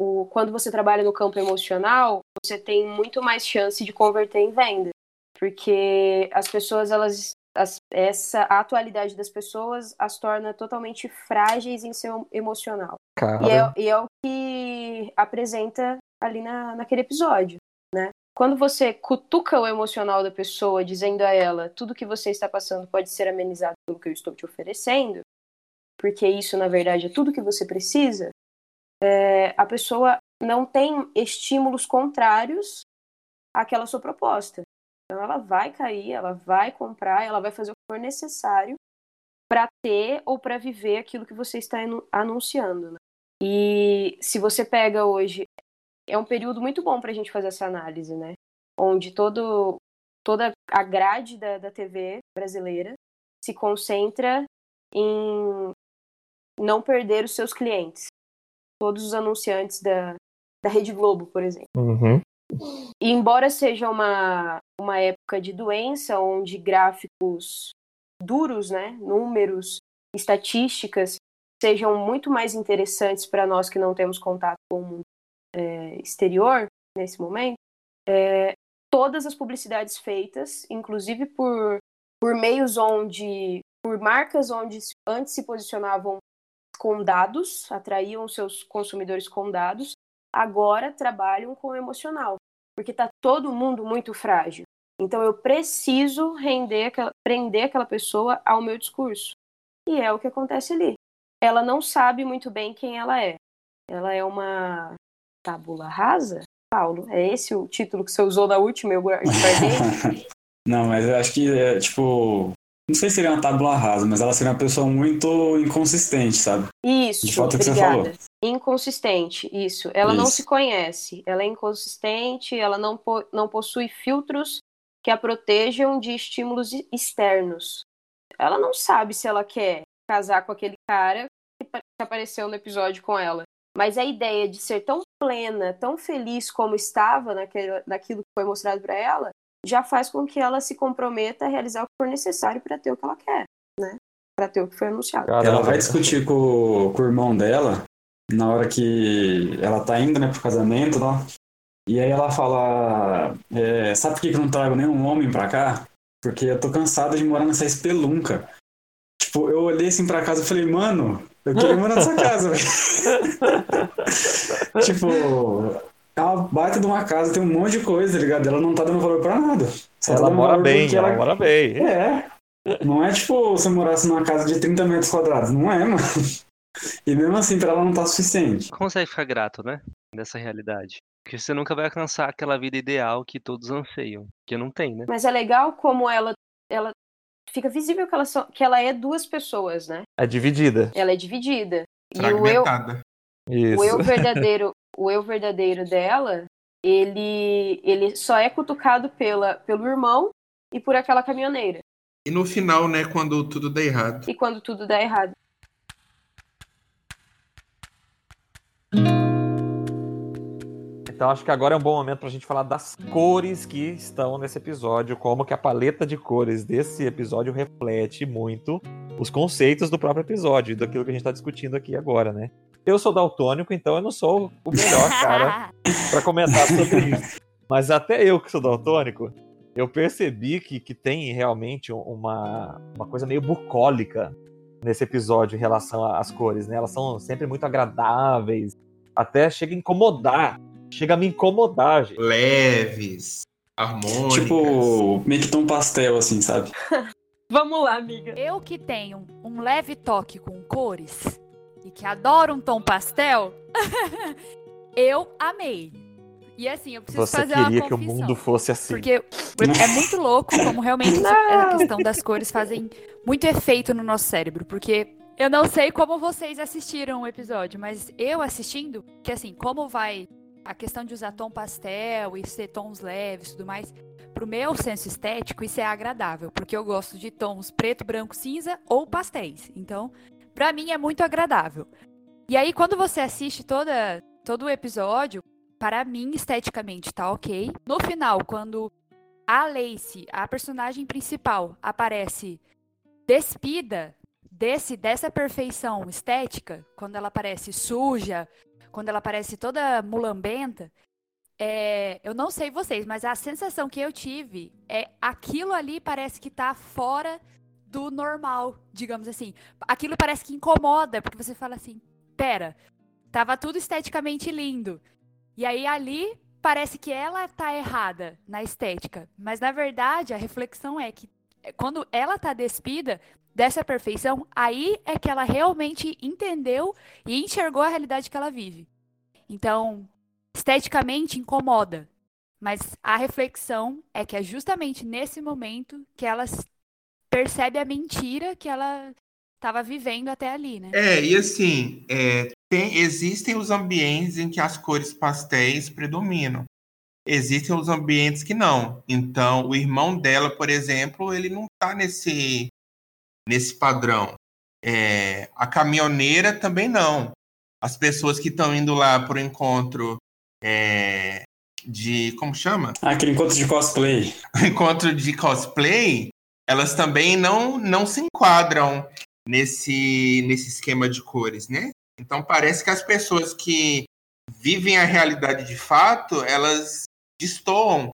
Speaker 2: o, quando você trabalha no campo emocional, você tem muito mais chance de converter em venda, porque as pessoas elas as- essa a atualidade das pessoas as torna totalmente frágeis em seu emocional. E é, e é o que apresenta ali na, naquele episódio, né? Quando você cutuca o emocional da pessoa, dizendo a ela tudo que você está passando pode ser amenizado pelo que eu estou te oferecendo, porque isso, na verdade, é tudo que você precisa, é, a pessoa não tem estímulos contrários àquela sua proposta. Então, ela vai cair, ela vai comprar, ela vai fazer o que for necessário para ter ou para viver aquilo que você está anu- anunciando. né? E se você pega hoje, é um período muito bom para a gente fazer essa análise, né? Onde todo, toda a grade da, da TV brasileira se concentra em não perder os seus clientes. Todos os anunciantes da, da Rede Globo, por exemplo.
Speaker 1: Uhum.
Speaker 2: E embora seja uma, uma época de doença, onde gráficos duros, né, números, estatísticas, sejam muito mais interessantes para nós que não temos contato com o mundo é, exterior nesse momento, é, todas as publicidades feitas, inclusive por, por meios onde, por marcas onde antes se posicionavam com dados, atraíam seus consumidores com dados, agora trabalham com o emocional, porque está todo mundo muito frágil. Então eu preciso render aquela, prender aquela pessoa ao meu discurso. E é o que acontece ali. Ela não sabe muito bem quem ela é. Ela é uma tábula rasa? Paulo, é esse o título que você usou na última? Eu guardei? *laughs*
Speaker 5: Não, mas eu acho que é tipo. Não sei se seria uma tábula rasa, mas ela seria uma pessoa muito inconsistente, sabe?
Speaker 2: Isso,
Speaker 5: De fato, é o que você falou.
Speaker 2: Inconsistente, isso. Ela não
Speaker 5: Isso.
Speaker 2: se conhece. Ela é inconsistente, ela não, po- não possui filtros que a protejam de estímulos externos. Ela não sabe se ela quer casar com aquele cara que apareceu no episódio com ela. Mas a ideia de ser tão plena, tão feliz como estava naquele, naquilo que foi mostrado para ela, já faz com que ela se comprometa a realizar o que for necessário para ter o que ela quer, né? Para ter o que foi anunciado.
Speaker 1: Caramba.
Speaker 5: Ela vai discutir com, com o irmão dela na hora que ela tá indo, né, pro casamento lá. E aí ela fala: é, Sabe por que eu não trago nenhum homem pra cá? Porque eu tô cansada de morar nessa espelunca. Tipo, eu olhei assim pra casa e falei, mano, eu quero morar nessa *laughs* casa, velho. *laughs* tipo, é uma baita de uma casa, tem um monte de coisa, tá ligado? Ela não tá dando valor pra nada. Só tá
Speaker 1: Ela
Speaker 5: dando
Speaker 1: mora bem,
Speaker 5: porque
Speaker 1: ela mora bem.
Speaker 5: É. Não é tipo você morasse numa casa de 30 metros quadrados. Não é, mano. E mesmo assim, pra ela não tá suficiente.
Speaker 3: Consegue ficar grato, né? Dessa realidade. Porque você nunca vai alcançar aquela vida ideal que todos anseiam. Que não tem, né?
Speaker 2: Mas é legal como ela, ela fica visível que ela, só- que ela é duas pessoas, né?
Speaker 1: É dividida.
Speaker 2: Ela é dividida. E o eu.
Speaker 1: Isso.
Speaker 2: o eu *laughs* verdadeiro, o eu verdadeiro dela, ele, ele só é cutucado pela, pelo irmão e por aquela caminhoneira.
Speaker 6: E no final, né, quando tudo dá errado.
Speaker 2: E quando tudo dá errado.
Speaker 1: Então acho que agora é um bom momento pra gente falar das cores que estão nesse episódio, como que a paleta de cores desse episódio reflete muito os conceitos do próprio episódio, e daquilo que a gente tá discutindo aqui agora, né? Eu sou daltônico, então eu não sou o melhor cara *laughs* pra comentar sobre isso. Mas até eu que sou daltônico, eu percebi que, que tem realmente uma, uma coisa meio bucólica nesse episódio em relação às cores, né? Elas são sempre muito agradáveis, até chega a incomodar. Chega a me incomodar, gente.
Speaker 6: Leves, harmônicas.
Speaker 5: Tipo, meio que tom pastel, assim, sabe? *laughs*
Speaker 2: Vamos lá, amiga.
Speaker 4: Eu que tenho um leve toque com cores e que adoro um tom pastel, *laughs* eu amei. E assim, eu preciso
Speaker 1: Você
Speaker 4: fazer uma
Speaker 1: queria que o
Speaker 4: confissão.
Speaker 1: mundo fosse assim.
Speaker 4: Porque é muito louco como realmente a *laughs* questão das cores fazem muito efeito no nosso cérebro. Porque eu não sei como vocês assistiram o episódio, mas eu assistindo, que assim, como vai a questão de usar tom pastel e ser tons leves e tudo mais, pro meu senso estético, isso é agradável, porque eu gosto de tons preto, branco, cinza ou pastéis. Então, para mim é muito agradável. E aí, quando você assiste toda, todo o episódio, para mim, esteticamente, tá ok. No final, quando a Lacey, a personagem principal, aparece despida desse dessa perfeição estética, quando ela aparece suja, quando ela aparece toda mulambenta, é, eu não sei vocês, mas a sensação que eu tive é aquilo ali parece que tá fora do normal, digamos assim. Aquilo parece que incomoda, porque você fala assim, pera, tava tudo esteticamente lindo. E aí ali parece que ela tá errada na estética, mas na verdade a reflexão é que quando ela tá despida, dessa perfeição, aí é que ela realmente entendeu e enxergou a realidade que ela vive. Então, esteticamente incomoda, mas a reflexão é que é justamente nesse momento que ela percebe a mentira que ela estava vivendo até ali, né?
Speaker 6: É, e assim, é, tem, existem os ambientes em que as cores pastéis predominam. Existem os ambientes que não. Então, o irmão dela, por exemplo, ele não está nesse nesse padrão. É, a caminhoneira também não. As pessoas que estão indo lá para o encontro é, de. Como chama?
Speaker 5: Ah, aquele encontro de cosplay. *laughs*
Speaker 6: encontro de cosplay, elas também não, não se enquadram nesse, nesse esquema de cores, né? Então parece que as pessoas que vivem a realidade de fato, elas destoam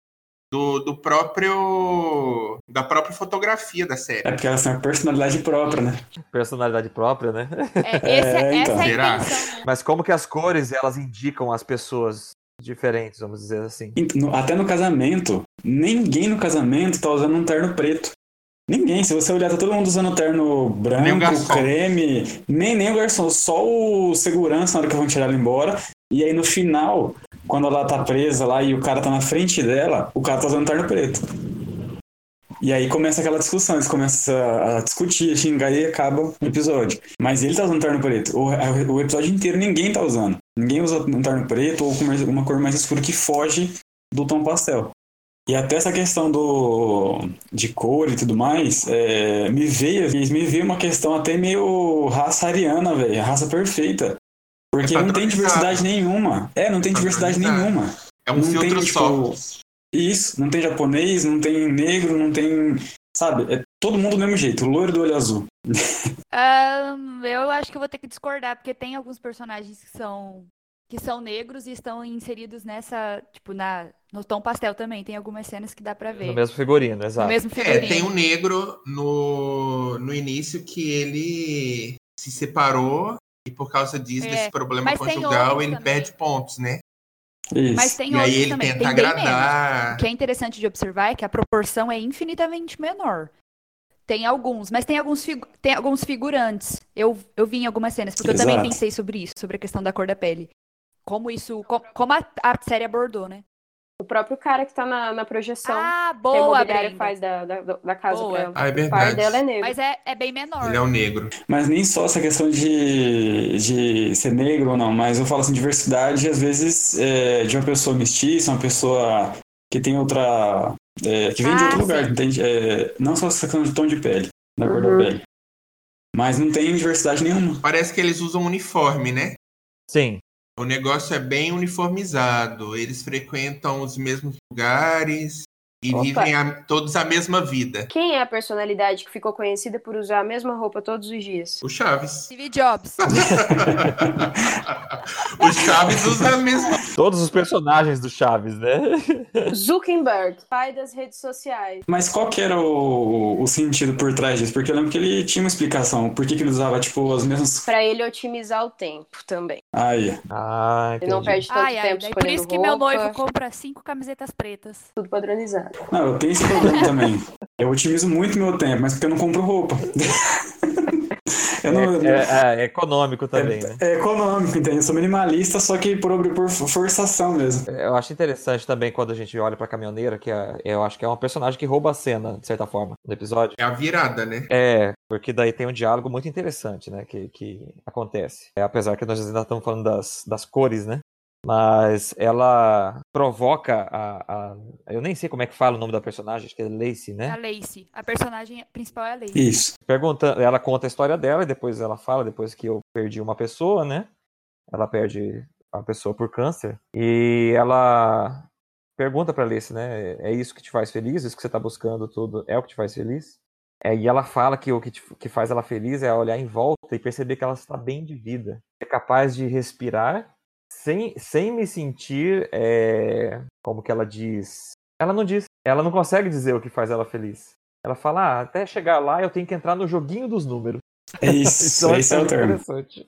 Speaker 6: do, do próprio da própria fotografia da série.
Speaker 5: É porque elas têm uma personalidade própria, né?
Speaker 1: Personalidade própria, né?
Speaker 4: É, esse, *laughs* é, então. essa é a intenção.
Speaker 1: Né? Mas como que as cores elas indicam as pessoas diferentes, vamos dizer assim?
Speaker 5: Até no casamento, ninguém no casamento tá usando um terno preto. Ninguém, se você olhar, tá todo mundo usando terno branco, creme, nem, nem o garçom, só o segurança na hora que vão tirar ela embora. E aí no final, quando ela tá presa lá e o cara tá na frente dela, o cara tá usando terno preto. E aí começa aquela discussão, eles começam a discutir, a xingar e acaba o episódio. Mas ele tá usando terno preto. O, o episódio inteiro ninguém tá usando. Ninguém usa um terno preto ou uma cor mais escura que foge do tom pastel. E até essa questão do de cor e tudo mais, é, me veio, me veio uma questão até meio raça ariana, velho, raça perfeita. Porque é não tem diversidade nenhuma. É, não tem diversidade nenhuma.
Speaker 6: É um
Speaker 5: não
Speaker 6: filtro
Speaker 5: tem,
Speaker 6: só.
Speaker 5: Tipo, isso, não tem japonês, não tem negro, não tem. Sabe? É todo mundo do mesmo jeito, loiro do olho azul. *laughs*
Speaker 4: um, eu acho que eu vou ter que discordar, porque tem alguns personagens que são que são negros e estão inseridos nessa, tipo, na, no tom pastel também. Tem algumas cenas que dá para ver.
Speaker 1: No mesmo figurino, exato.
Speaker 4: No mesmo figurino.
Speaker 6: É, tem um negro no, no início que ele se separou e por causa disso, é, desse problema conjugal, ele também. perde pontos, né?
Speaker 5: Isso.
Speaker 4: Mas tem
Speaker 6: e aí ele também. tenta tem agradar.
Speaker 4: O que é interessante de observar é que a proporção é infinitamente menor. Tem alguns, mas tem alguns, tem alguns figurantes. Eu, eu vi em algumas cenas, porque Exato. eu também pensei sobre isso, sobre a questão da cor da pele. Como isso. Como, como a, a série abordou, né?
Speaker 2: O próprio cara que tá na, na projeção.
Speaker 4: Ah, boa,
Speaker 2: que a faz da, da, da casa boa. pra ela.
Speaker 6: Ah, é verdade.
Speaker 2: O pai dela é negro.
Speaker 4: Mas é, é bem menor.
Speaker 6: Ele é um negro.
Speaker 5: Mas nem só essa questão de, de ser negro ou não, mas eu falo assim, diversidade, às vezes, é, de uma pessoa mestiça, uma pessoa que tem outra... É, que vem ah, de outro sim. lugar, entende? É, não só essa questão de tom de pele, da cor uhum. da pele. Mas não tem diversidade nenhuma.
Speaker 6: Parece que eles usam uniforme, né?
Speaker 1: Sim.
Speaker 6: O negócio é bem uniformizado. Eles frequentam os mesmos lugares e Opa. vivem a, todos a mesma vida.
Speaker 2: Quem é a personalidade que ficou conhecida por usar a mesma roupa todos os dias?
Speaker 6: O Chaves.
Speaker 4: Steve Jobs. *laughs*
Speaker 6: o Chaves usa a mesma. *laughs*
Speaker 1: Todos os personagens do Chaves, né? *laughs*
Speaker 2: Zuckerberg, pai das redes sociais.
Speaker 5: Mas qual que era o, o sentido por trás disso? Porque eu lembro que ele tinha uma explicação. Por que, que ele usava, tipo, as mesmas.
Speaker 2: Pra ele otimizar o tempo também.
Speaker 5: Aí.
Speaker 1: Ah,
Speaker 2: ele não perde tanto ai, tempo ai,
Speaker 4: Por isso que roupa. meu noivo compra cinco camisetas pretas.
Speaker 2: Tudo padronizado.
Speaker 5: Não, eu tenho esse problema *laughs* também. Eu otimizo muito meu tempo, mas porque eu não compro roupa. *laughs*
Speaker 1: Não, é, é, é, econômico também,
Speaker 5: é,
Speaker 1: né?
Speaker 5: É econômico, entende? Eu sou minimalista, só que por, por forçação mesmo.
Speaker 1: Eu acho interessante também quando a gente olha pra caminhoneira, que é, eu acho que é uma personagem que rouba a cena, de certa forma, no episódio.
Speaker 6: É a virada, né?
Speaker 1: É, porque daí tem um diálogo muito interessante, né? Que, que acontece. É, apesar que nós ainda estamos falando das, das cores, né? Mas ela provoca a, a, Eu nem sei como é que fala o nome da personagem, acho que é Lacey, né?
Speaker 4: A Lacey. A personagem principal é a Lacey.
Speaker 5: Isso.
Speaker 1: Perguntando, ela conta a história dela e depois ela fala, depois que eu perdi uma pessoa, né? Ela perde a pessoa por câncer. E ela pergunta pra Lacey, né? É isso que te faz feliz? Isso que você tá buscando tudo é o que te faz feliz? É, e ela fala que o que, te, que faz ela feliz é olhar em volta e perceber que ela está bem de vida. É capaz de respirar sem, sem me sentir, é, como que ela diz? Ela não diz, ela não consegue dizer o que faz ela feliz. Ela fala, ah, até chegar lá eu tenho que entrar no joguinho dos números.
Speaker 5: É isso, *laughs*
Speaker 1: Então,
Speaker 5: esse é o termo.
Speaker 1: interessante.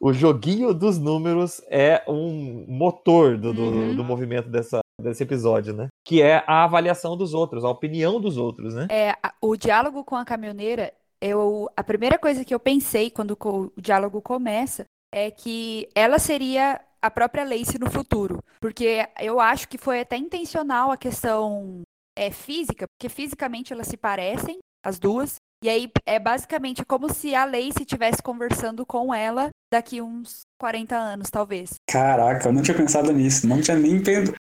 Speaker 1: O joguinho dos números é um motor do, do,
Speaker 4: Uhum.
Speaker 1: do movimento dessa, desse episódio, né? Que é a avaliação dos outros, a opinião dos outros, né?
Speaker 4: É, o diálogo com a caminhoneira, eu, a primeira coisa que eu pensei quando o diálogo começa é que ela seria a própria Lacey no futuro. Porque eu acho que foi até intencional a questão é, física, porque fisicamente elas se parecem, as duas. E aí é basicamente como se a Lacey estivesse conversando com ela daqui uns 40 anos, talvez.
Speaker 5: Caraca, eu não tinha pensado nisso. Não tinha nem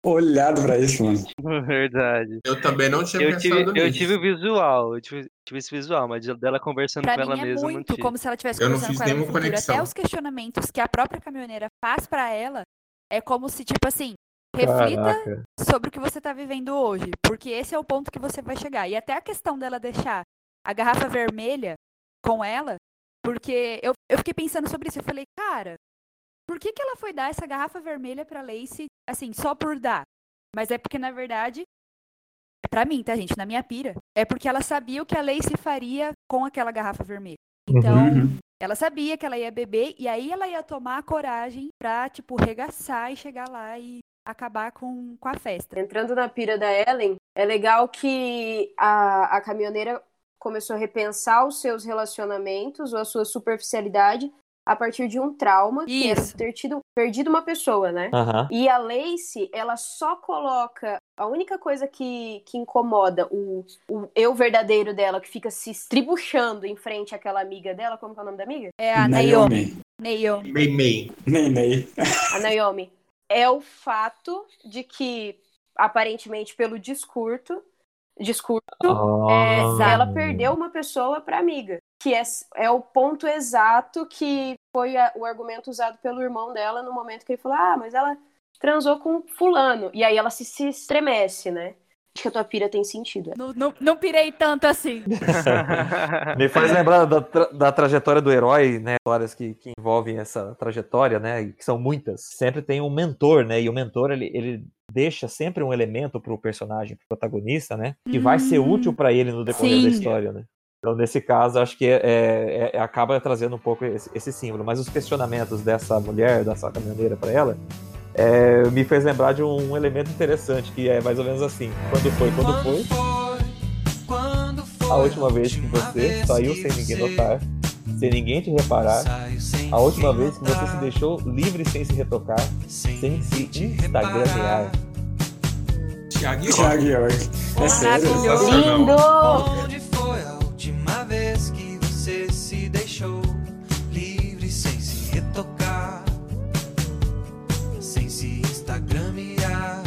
Speaker 5: olhado pra isso, mano. *laughs*
Speaker 3: Verdade.
Speaker 6: Eu também não tinha
Speaker 3: Eu
Speaker 6: pensado
Speaker 3: tive, eu
Speaker 6: nisso.
Speaker 3: tive o visual, eu tive, tive esse visual, mas dela conversando
Speaker 4: Pra
Speaker 3: com ela
Speaker 4: é
Speaker 3: mesma não
Speaker 4: muito
Speaker 3: tive.
Speaker 4: como se ela estivesse
Speaker 6: Eu não
Speaker 4: conversando
Speaker 6: fiz
Speaker 4: com
Speaker 6: nenhuma conexão.
Speaker 4: Até os questionamentos que a própria caminhoneira faz pra ela é como se, tipo assim, reflita
Speaker 1: Caraca.
Speaker 4: sobre o que você tá vivendo hoje. Porque esse é o ponto que você vai chegar. E até a questão dela deixar a garrafa vermelha com ela, porque eu, eu fiquei pensando sobre isso. Eu falei, cara, por que, que ela foi dar essa garrafa vermelha pra Lacey, assim, só por dar? Mas é porque, na verdade, pra mim, tá, gente? Na minha pira, é porque ela sabia o que a Lacey faria com aquela garrafa vermelha. Então,
Speaker 5: Uhum.
Speaker 4: ela sabia que ela ia beber e aí ela ia tomar a coragem pra, tipo, regaçar e chegar lá e acabar com, com a festa.
Speaker 2: Entrando na pira da Ellen, é legal que a, a caminhoneira começou a repensar os seus relacionamentos ou a sua superficialidade a partir de um trauma, que era
Speaker 4: Isso.
Speaker 2: ter tido, perdido uma pessoa, né?
Speaker 1: Aham.
Speaker 2: E a Lacey, ela só coloca. A única coisa que, que incomoda o, o eu verdadeiro dela, que fica se estribuchando em frente àquela amiga dela, como que é o nome da amiga?
Speaker 4: É a Naomi. Naomi.
Speaker 5: Nem, nem.
Speaker 2: A Naomi. É o fato de que, aparentemente, pelo discurso, discurso é,
Speaker 1: Ah.
Speaker 2: ela perdeu uma pessoa para amiga. Que é, é o ponto exato que foi a- o argumento usado pelo irmão dela no momento que ele falou: Ah, mas ela transou com fulano. E aí ela se, se estremece, né? Acho que a tua pira tem sentido. é.
Speaker 4: Não, não, não pirei tanto assim. *laughs*
Speaker 1: Me faz lembrar da, tra- da trajetória do herói, né? Histórias que, que envolvem essa trajetória, né? Que são muitas. Sempre tem um mentor, né? E o mentor, ele, ele deixa sempre um elemento pro personagem, pro protagonista, né? Que vai ser
Speaker 4: Hum,
Speaker 1: útil para ele no decorrer
Speaker 4: sim.
Speaker 1: da história, né? Então, nesse caso, acho que é, é- é- acaba trazendo um pouco esse, esse símbolo. Mas os questionamentos dessa mulher, dessa caminhoneira para ela, é, me fez lembrar de um elemento interessante, que é mais ou menos assim. Quando foi, quando foi, a última vez que você saiu sem ninguém notar, sem ninguém te reparar, a última vez que você se deixou livre sem se retocar, sem se instagramear.
Speaker 6: Thiago York.
Speaker 5: É sério?
Speaker 2: Lindo!
Speaker 7: Vez que você se deixou livre sem se retocar, sem se instagramear?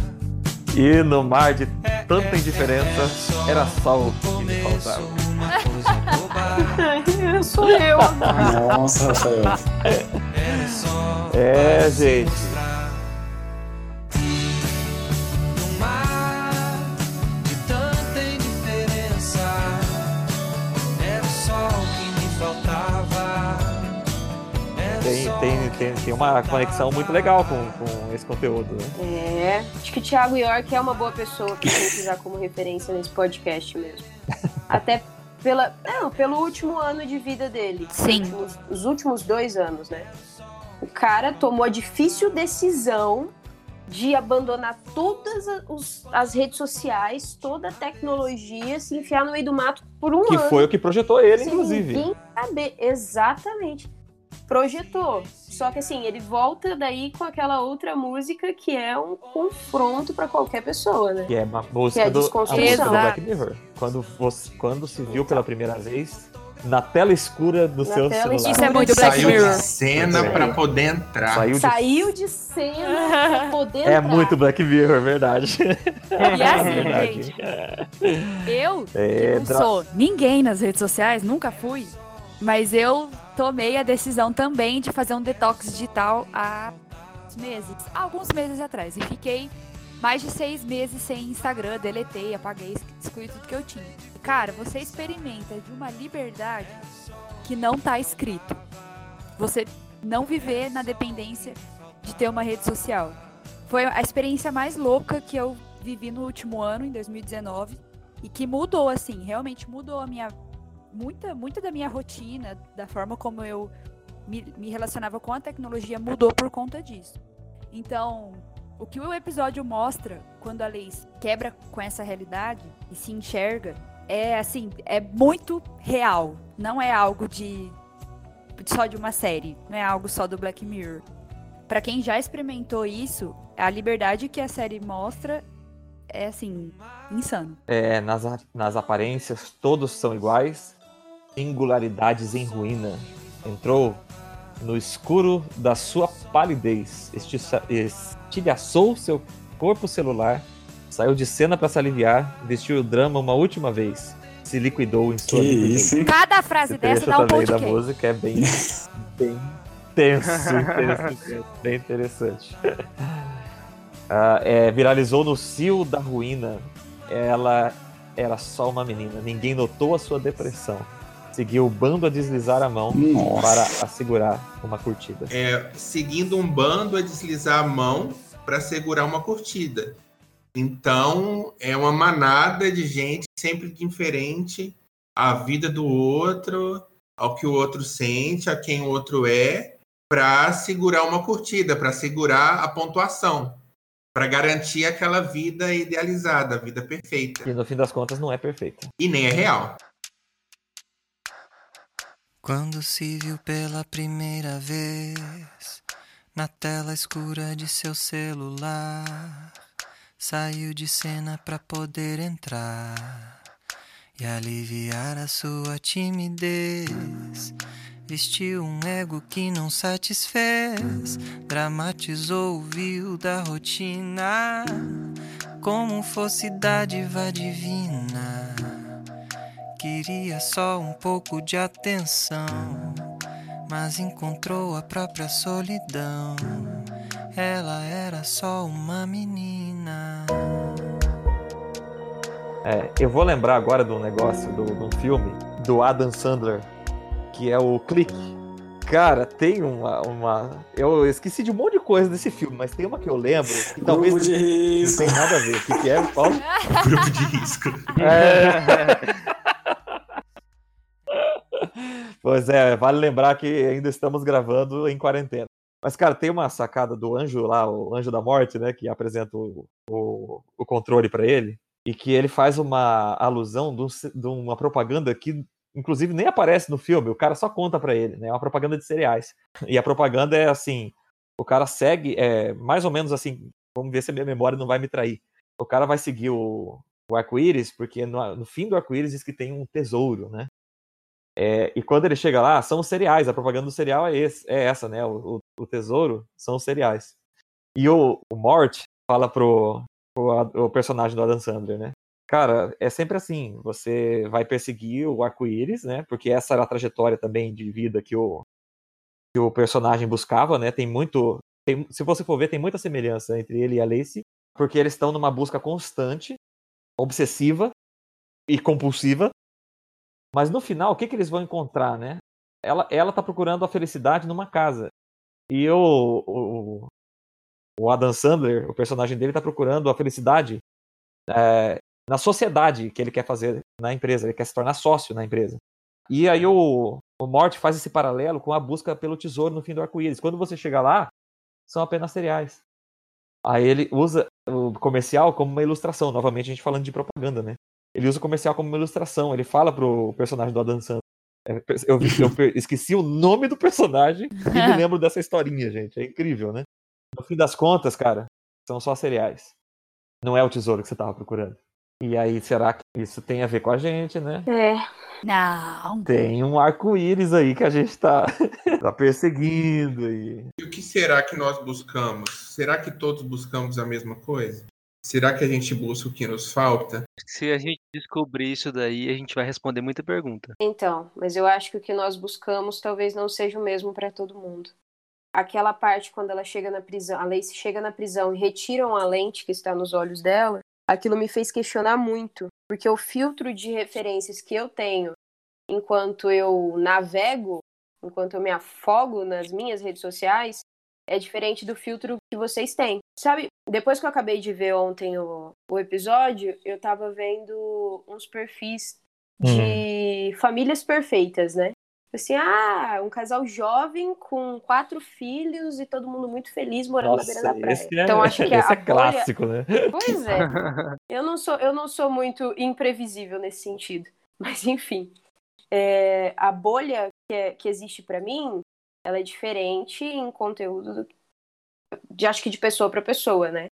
Speaker 1: E no mar de tanta indiferença, era só o que me faltava.
Speaker 7: Uma coisa boba, *laughs*
Speaker 2: Sou eu. *laughs*
Speaker 5: Nossa, Rafael.
Speaker 7: era só
Speaker 1: É, gente. Tem, tem,
Speaker 7: que
Speaker 1: tem, uma conexão muito legal com, com esse conteúdo. Né?
Speaker 2: É, acho que o Thiago York é uma boa pessoa que tem que usar como referência nesse podcast mesmo. *laughs* Até pela, não, pelo último ano de vida dele.
Speaker 4: Sim.
Speaker 2: Os últimos, os últimos dois anos, né? O cara tomou a difícil decisão de abandonar todas a- os- as redes sociais, toda a tecnologia, se enfiar no meio do mato por um
Speaker 1: Que
Speaker 2: ano.
Speaker 1: foi o que projetou ele, inclusive.
Speaker 2: saber. Exatamente. Projetou. Só que assim, ele volta daí com aquela outra música que é um confronto pra qualquer pessoa, né?
Speaker 1: Que é uma
Speaker 2: Que
Speaker 1: música,
Speaker 2: é
Speaker 1: do, a música do. Black Mirror. Quando, você, quando se viu pela primeira vez, na tela escura do
Speaker 2: Na
Speaker 1: seu celular.
Speaker 2: escura.
Speaker 4: Isso é muito Black
Speaker 6: Saiu
Speaker 4: Mirror.
Speaker 6: de cena pra poder entrar.
Speaker 1: Saiu de...
Speaker 2: Saiu de cena pra poder
Speaker 1: É
Speaker 2: entrar.
Speaker 1: muito Black Mirror, é verdade.
Speaker 4: E assim, *laughs*
Speaker 1: Verdade.
Speaker 4: gente, eu
Speaker 1: É,
Speaker 4: não
Speaker 1: dra-
Speaker 4: sou ninguém nas redes sociais, nunca fui, mas eu tomei a decisão também de fazer um detox digital há meses, alguns meses atrás, e fiquei mais de seis meses sem Instagram, deletei, apaguei, excluí tudo que eu tinha. Cara, você experimenta de uma liberdade que não tá escrito. Você não viver na dependência de ter uma rede social. Foi a experiência mais louca que eu vivi no último ano, em 2019, e que mudou, assim, realmente mudou a minha. Muita, muita da minha rotina, da forma como eu me, me relacionava com a tecnologia, mudou por conta disso. Então, o que o episódio mostra quando a Leis quebra com essa realidade e se enxerga é assim, é muito real. Não é algo de só de uma série, não é algo só do Black Mirror. Pra quem já experimentou isso, a liberdade que a série mostra é assim, insano.
Speaker 1: É, nas, nas aparências, todos são iguais. Singularidades em ruína. Entrou no escuro da sua palidez. Estilhaçou seu corpo celular. Saiu de cena para se aliviar. Vestiu o drama uma última vez. Se liquidou em sua
Speaker 5: hein?
Speaker 4: Cada frase
Speaker 1: Esse
Speaker 4: dessa dá um
Speaker 1: também da música é bem, *laughs* bem tenso, interessante, bem interessante. *laughs* Ah, é, viralizou no cio da ruína. Ela era só uma menina. Ninguém notou a sua depressão. Seguiu o bando a deslizar a mão
Speaker 5: Nossa.
Speaker 1: para assegurar uma curtida.
Speaker 6: É, seguindo um bando a deslizar a mão para segurar uma curtida. Então, é uma manada de gente sempre diferente à vida do outro, ao que o outro sente, a quem o outro é, para segurar uma curtida, para segurar a pontuação, para garantir aquela vida idealizada, a vida perfeita.
Speaker 1: E no fim das contas não é perfeita.
Speaker 6: E nem é real.
Speaker 7: Quando se viu pela primeira vez na tela escura de seu celular, saiu de cena pra poder entrar e aliviar a sua timidez. Vestiu um ego que não satisfez, dramatizou o vil da rotina, como fosse dádiva divina. Queria só um pouco de atenção, mas encontrou a própria solidão. Ela era só uma menina.
Speaker 1: É, eu vou lembrar agora de um negócio, do- de um filme, do Adam Sandler, que é o Clique. Cara, tem uma, uma. Eu esqueci de um monte de coisa desse filme, mas tem uma que eu lembro. Que talvez
Speaker 5: Grupo de
Speaker 1: não
Speaker 5: risco.
Speaker 1: tem nada a ver. O que, que é, Paulo? *laughs*
Speaker 6: Grupo de risco.
Speaker 1: É. *laughs* Pois é, vale lembrar que ainda estamos gravando em quarentena. Mas, cara, tem uma sacada do anjo lá, o anjo da morte, né? Que apresenta o, o, o controle pra ele. E que ele faz uma alusão de, um de uma propaganda que, inclusive, nem aparece no filme. O cara só conta pra ele, né? É uma propaganda de cereais. E a propaganda é assim: o cara segue, é, mais ou menos assim. Vamos ver se a minha memória não vai me trair. O cara vai seguir o, o arco-íris, porque no, no fim do arco-íris diz que tem um tesouro, né? É, e quando ele chega lá, são os cereais. A propaganda do cereal é, esse, é essa, né? O, o- o tesouro são os cereais. E o, o Mort fala pro, pro personagem do Adam Sandler, né? Cara, é sempre assim. Você vai perseguir o arco-íris, né? Porque essa era a trajetória também de vida que o, que o personagem buscava, né? Tem muito. tem- se você for ver, tem muita semelhança entre ele e a Lacey, porque eles estão numa busca constante, obsessiva e compulsiva. Mas no final, o que, que eles vão encontrar, né? Ela, ela tá procurando a felicidade numa casa. E o, o, o Adam Sandler, o personagem dele, tá procurando a felicidade é, na sociedade que ele quer fazer na empresa. Ele quer se tornar sócio na empresa. E aí o, o Morty faz esse paralelo com a busca pelo tesouro no fim do arco-íris. Quando você chega lá, são apenas cereais. Aí ele usa o comercial como uma ilustração. Novamente, a gente falando de propaganda, né? Ele usa o comercial como uma ilustração. Ele fala pro personagem do Adam Sandler. É, Eu, eu esqueci o nome do personagem e me *laughs* lembro dessa historinha, gente. É incrível, né? No fim das contas, cara, são só cereais. Não é o tesouro que você tava procurando. E aí, será que isso tem a ver com a gente, né?
Speaker 2: É.
Speaker 4: Não.
Speaker 1: Tem um arco-íris aí que a gente tá, *laughs* tá perseguindo. E...
Speaker 6: E o que será que nós buscamos? Será que todos buscamos a mesma coisa? Será que a gente busca o que nos falta?
Speaker 3: Se a gente descobrir isso daí, a gente vai responder muita pergunta.
Speaker 2: Então, mas eu acho que o que nós buscamos talvez não seja o mesmo para todo mundo. Aquela parte quando ela chega na prisão, a Lacey chega na prisão e retiram a lente que está nos olhos dela, aquilo me fez questionar muito, porque o filtro de referências que eu tenho enquanto eu navego, enquanto eu me afogo nas minhas redes sociais, é diferente do filtro que vocês têm. Sabe, depois que eu acabei de ver ontem o, o episódio, eu tava vendo uns perfis de famílias perfeitas, né? Assim, ah, um casal jovem com quatro filhos e todo mundo muito feliz morando na beira da praia.
Speaker 1: é,
Speaker 2: então acho que *laughs*
Speaker 1: esse
Speaker 2: a
Speaker 1: é
Speaker 2: bolha...
Speaker 1: clássico, né?
Speaker 2: Pois é. *laughs* Eu não sou, eu não sou muito imprevisível nesse sentido. Mas enfim, é, a bolha que, é- que existe pra mim, ela é diferente em conteúdo do- de acho que de pessoa para pessoa, né?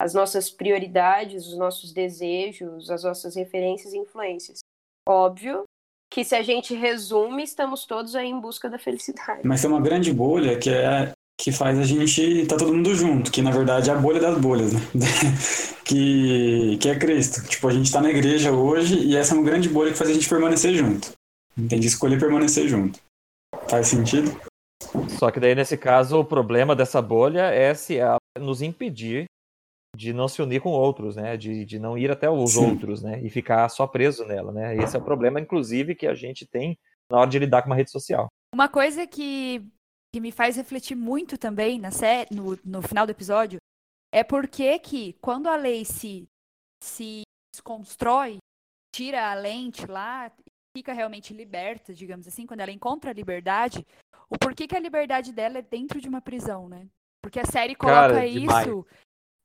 Speaker 2: As nossas prioridades, os nossos desejos, as nossas referências e influências. Óbvio que se a gente resume, estamos todos aí em busca da felicidade.
Speaker 5: Mas tem uma grande bolha que é que faz a gente tá todo mundo junto, que na verdade é a bolha das bolhas, né? *laughs* que, que é Cristo. Tipo, a gente tá na igreja hoje e essa é uma grande bolha que faz a gente permanecer junto. Entende? Escolher permanecer junto. Faz sentido?
Speaker 1: Só que daí, nesse caso, o problema dessa bolha é se ela nos impedir de não se unir com outros, né? De, de não ir até os
Speaker 5: Sim.
Speaker 1: outros, né? E ficar só preso nela, né? Esse é o problema, inclusive, que a gente tem na hora de lidar com uma rede social.
Speaker 4: Uma coisa que, que me faz refletir muito também na sé- no, no final do episódio é porque que quando a Lacey se desconstrói, tira a lente lá, fica realmente liberta, digamos assim, quando ela encontra a liberdade, o porquê que a liberdade dela é dentro de uma prisão, né? Porque a série
Speaker 1: Cara,
Speaker 4: coloca
Speaker 1: demais.
Speaker 4: isso.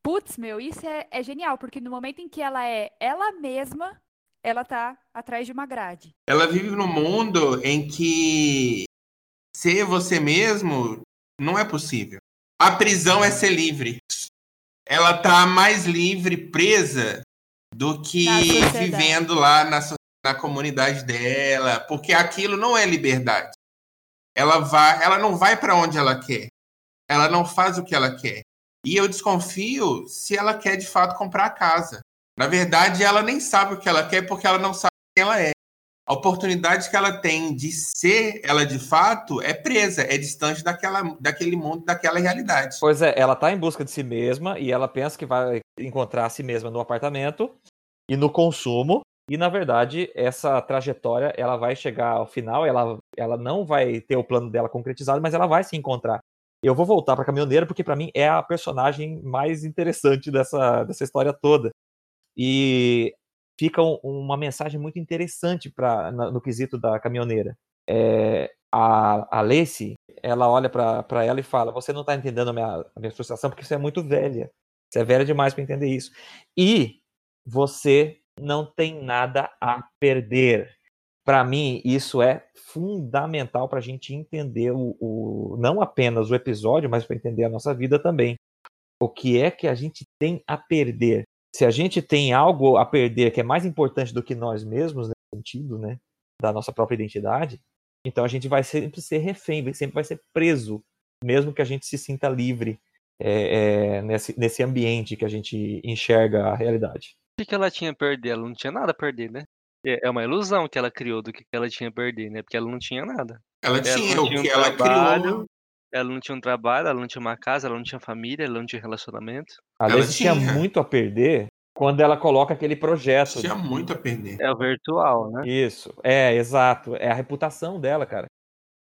Speaker 4: Putz, meu, isso é, é genial, porque no momento em que ela é ela mesma, ela tá atrás de uma grade.
Speaker 6: Ela vive num mundo em que ser você mesmo não é possível. A prisão é ser livre. Ela tá mais livre, presa, do que vivendo lá na, na comunidade dela, porque aquilo não é liberdade. Ela vai, ela não vai para onde ela quer. Ela não faz o que ela quer. E eu desconfio se ela quer de fato comprar a casa. Na verdade, ela nem sabe o que ela quer porque ela não sabe quem ela é. A oportunidade que ela tem de ser ela de fato é presa, é distante daquela, daquele mundo, daquela realidade.
Speaker 1: Pois é, ela tá em busca de si mesma e ela pensa que vai encontrar a si mesma no apartamento e no consumo. E na verdade, essa trajetória ela vai chegar ao final, ela, ela não vai ter o plano dela concretizado, mas ela vai se encontrar. Eu vou voltar pra caminhoneira porque pra mim é a personagem mais interessante dessa, dessa história toda. E fica um- uma mensagem muito interessante pra, na- no quesito da caminhoneira. É, a, a ela olha pra ela e fala: Você não tá entendendo a minha, a minha frustração porque você é muito velha. Você é velha demais pra entender isso. E você não tem nada a perder. Pra mim, isso é fundamental pra gente entender o, o- não apenas o episódio, mas para entender a nossa vida também. O que é que a gente tem a perder? Se a gente tem algo a perder que é mais importante do que nós mesmos, nesse sentido, né, da nossa própria identidade, então a gente vai sempre ser refém, sempre vai ser preso, mesmo que a gente se sinta livre é, é, nesse, nesse ambiente que a gente enxerga a realidade.
Speaker 3: O que ela tinha a perder? Ela não tinha nada a perder, né? É é uma ilusão que ela criou do que que ela tinha a perder, né? Porque ela não tinha nada.
Speaker 6: Ela
Speaker 3: Ela
Speaker 6: tinha
Speaker 3: não
Speaker 6: o
Speaker 3: tinha um
Speaker 6: que ela
Speaker 3: trabalho,
Speaker 6: criou.
Speaker 3: Ela não tinha um trabalho, ela não tinha uma casa, ela não tinha família, ela não tinha relacionamento.
Speaker 1: A
Speaker 6: Ela
Speaker 1: tinha
Speaker 6: tinha.
Speaker 1: muito a perder quando ela coloca aquele projeto.
Speaker 6: Tinha muito a perder.
Speaker 3: É o virtual, né?
Speaker 1: Isso, é, exato. É a reputação dela, cara.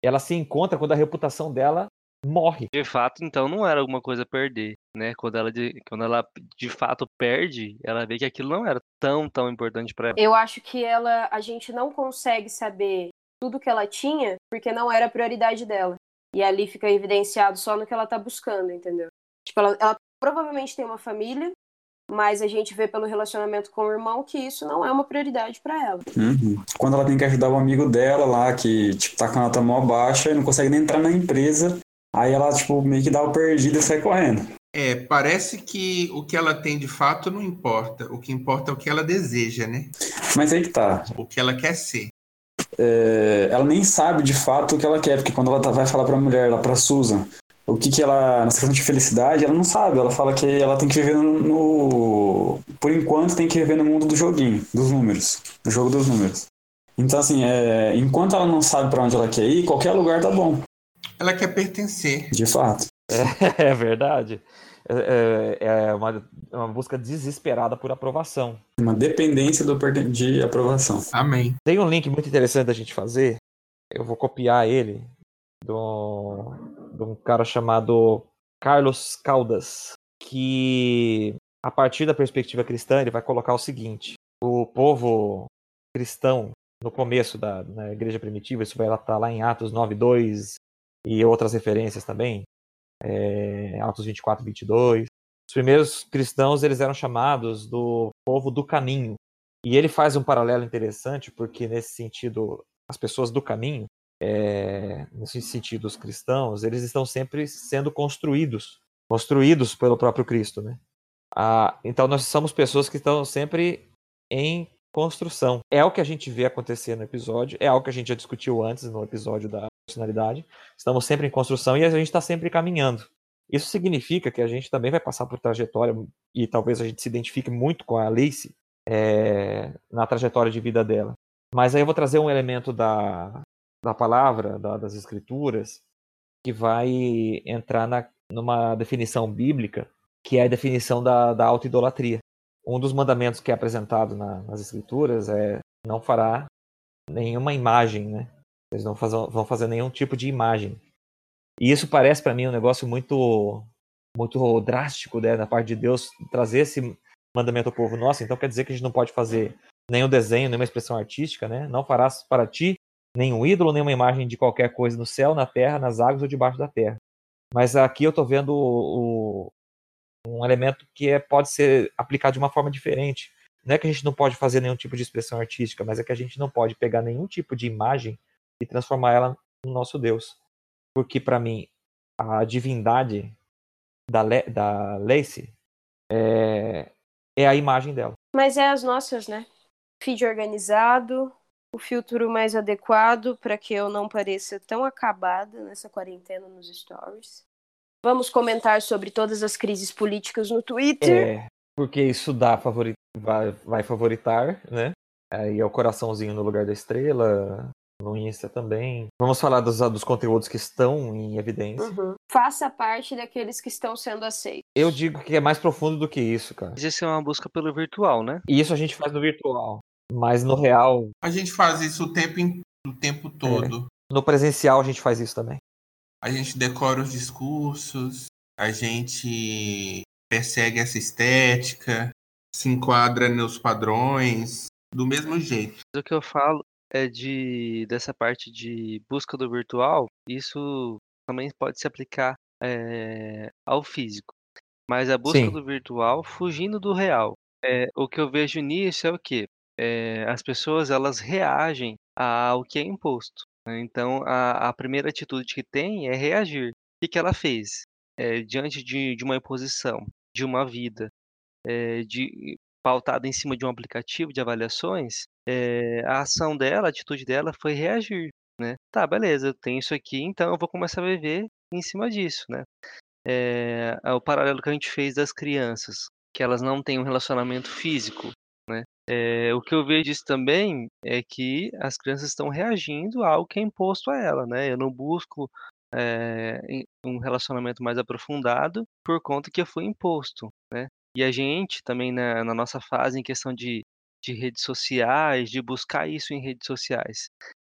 Speaker 1: Ela se encontra quando a reputação dela morre.
Speaker 3: De fato, então, não era alguma coisa a perder, né? Quando ela de, quando ela de fato perde, ela vê que aquilo não era tão, tão importante pra ela.
Speaker 2: Eu acho que ela, a gente não consegue saber tudo que ela tinha porque não era a prioridade dela. E ali fica evidenciado só no que ela tá buscando, entendeu? Tipo, ela, ela provavelmente tem uma família, mas a gente vê pelo relacionamento com o irmão que isso não é uma prioridade pra ela.
Speaker 5: Uhum. Quando ela tem que ajudar o amigo dela lá, que, tipo, tá com a nota mó baixa e não consegue nem entrar na empresa, aí ela, tipo, meio que dá o perdido e sai correndo.
Speaker 6: É, parece que o que ela tem de fato não importa. O que importa é o que ela deseja, né?
Speaker 5: Mas aí que tá.
Speaker 6: O que ela quer ser.
Speaker 5: É, ela nem sabe de fato o que ela quer, porque quando ela tá- vai falar pra mulher, lá pra Susan, o que que ela, nessa questão de felicidade, ela não sabe. Ela fala que ela tem que viver no, no- Por enquanto, tem que viver no mundo do joguinho, dos números. No jogo dos números. Então, assim, é, enquanto ela não sabe pra onde ela quer ir, qualquer lugar tá bom,
Speaker 6: Ela quer pertencer.
Speaker 5: de fato.
Speaker 1: É *laughs* verdade. É, é- é uma, é uma busca desesperada por aprovação.
Speaker 5: Uma dependência do, de aprovação.
Speaker 6: Amém.
Speaker 1: Tem um link muito interessante da gente fazer. Eu vou copiar ele do, de um cara chamado Carlos Caldas, que a partir da perspectiva cristã ele vai colocar o seguinte: o povo cristão no começo da na igreja primitiva, isso vai estar lá em Atos 9:2 e outras referências também, é, Atos 24, 22. Os primeiros cristãos eles eram chamados do povo do caminho. E ele faz um paralelo interessante, porque nesse sentido, as pessoas do caminho, é, nesse sentido, os cristãos, eles estão sempre sendo construídos, construídos pelo próprio Cristo, né? Ah, então nós somos pessoas que estão sempre em construção. É o que a gente vê acontecer no episódio, é algo que a gente já discutiu antes no episódio da personalidade. Estamos sempre em construção e a gente está sempre caminhando. Isso significa que a gente também vai passar por trajetória e talvez a gente se identifique muito com a Lacey é, na trajetória de vida dela. Mas aí eu vou trazer um elemento da, da palavra, da- das escrituras, que vai entrar na, numa definição bíblica, que é a definição da, da auto-idolatria. Um dos mandamentos que é apresentado na- nas escrituras é não fará nenhuma imagem, né? Eles não fazem, vão fazer nenhum tipo de imagem. E isso parece para mim um negócio muito muito drástico né, da parte de Deus trazer esse mandamento ao povo nosso. Então quer dizer que a gente não pode fazer nenhum desenho, nenhuma expressão artística, né? Não farás para ti nenhum ídolo, nenhuma imagem de qualquer coisa no céu, na terra, nas águas ou debaixo da terra. Mas aqui eu estou vendo o- o- um elemento que é, pode ser aplicado de uma forma diferente. Não é que a gente não pode fazer nenhum tipo de expressão artística, mas é que a gente não pode pegar nenhum tipo de imagem e transformar ela no nosso Deus. Porque, para mim, a divindade da, Le da Lacey é, é a imagem dela.
Speaker 2: Mas é as nossas, né? Feed organizado, o filtro mais adequado para que eu não pareça tão acabada nessa quarentena nos stories. Vamos comentar sobre todas as crises políticas no Twitter.
Speaker 1: É, porque isso dá favori vai, vai favoritar, né? Aí é o coraçãozinho no lugar da estrela, no Insta também. Vamos falar dos, dos conteúdos que estão em evidência.
Speaker 2: Uhum. Faça parte daqueles que estão sendo aceitos.
Speaker 1: Eu digo que é mais profundo do que isso, cara.
Speaker 3: Mas isso é uma busca pelo virtual, né?
Speaker 1: E isso a gente faz no virtual. Mas no real,
Speaker 6: A gente faz isso o tempo, in- o tempo todo.
Speaker 1: no presencial a gente faz isso também.
Speaker 6: A gente decora os discursos, a gente persegue essa estética, se enquadra nos padrões, do mesmo jeito.
Speaker 3: O que eu falo é de dessa parte de busca do virtual, isso também pode se aplicar é, ao físico. Mas a busca
Speaker 1: Sim.
Speaker 3: do virtual fugindo do real. É, o que eu vejo nisso é o quê? É, as pessoas elas reagem ao que é imposto. né? Então a, a primeira atitude que tem é reagir. O que, que ela fez? Diante de, de uma imposição, de uma vida, de, pautada em cima de um aplicativo de avaliações, é, a ação dela, a atitude dela foi reagir, né? Tá, beleza, eu tenho isso aqui, então eu vou começar a viver em cima disso, né? É, é o paralelo que a gente fez das crianças, que elas não têm um relacionamento físico, né? É, o que eu vejo disso também é que as crianças estão reagindo a algo que é imposto a ela, né? Eu não busco é, um relacionamento mais aprofundado por conta que eu fui imposto, né? E a gente também na, na nossa fase em questão de, de redes sociais, de buscar isso em redes sociais,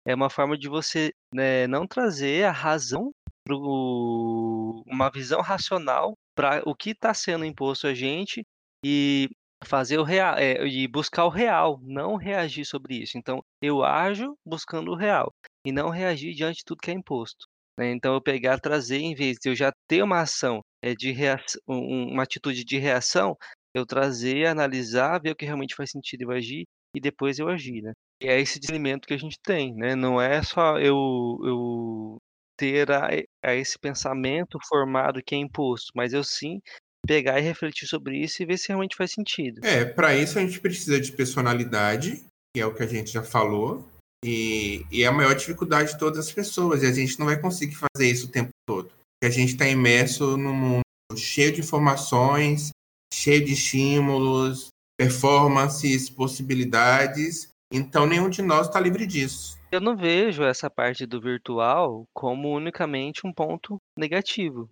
Speaker 3: é uma forma de você né, não trazer a razão para uma visão racional para o que está sendo imposto a gente e fazer o real é, e buscar o real, não reagir sobre isso. Então eu ajo buscando o real e não reagir diante de tudo que é imposto. né? Então eu pegar, trazer em vez de eu já ter uma ação é, de reação, um- uma atitude de reação, eu trazer, analisar, ver o que realmente faz sentido eu agir e depois eu agir, né? E é esse discernimento que a gente tem, né? Não é só eu, eu ter a, a esse pensamento formado que é imposto, mas eu sim pegar e refletir sobre isso e ver se realmente faz sentido.
Speaker 6: É, para isso a gente precisa de personalidade, que é o que a gente já falou, e, e é a maior dificuldade de todas as pessoas, e a gente não vai conseguir fazer isso o tempo todo. Porque a gente está imerso num mundo cheio de informações, cheio de estímulos, performances, possibilidades, então nenhum de nós está livre disso.
Speaker 3: Eu não vejo essa parte do virtual como unicamente um ponto negativo.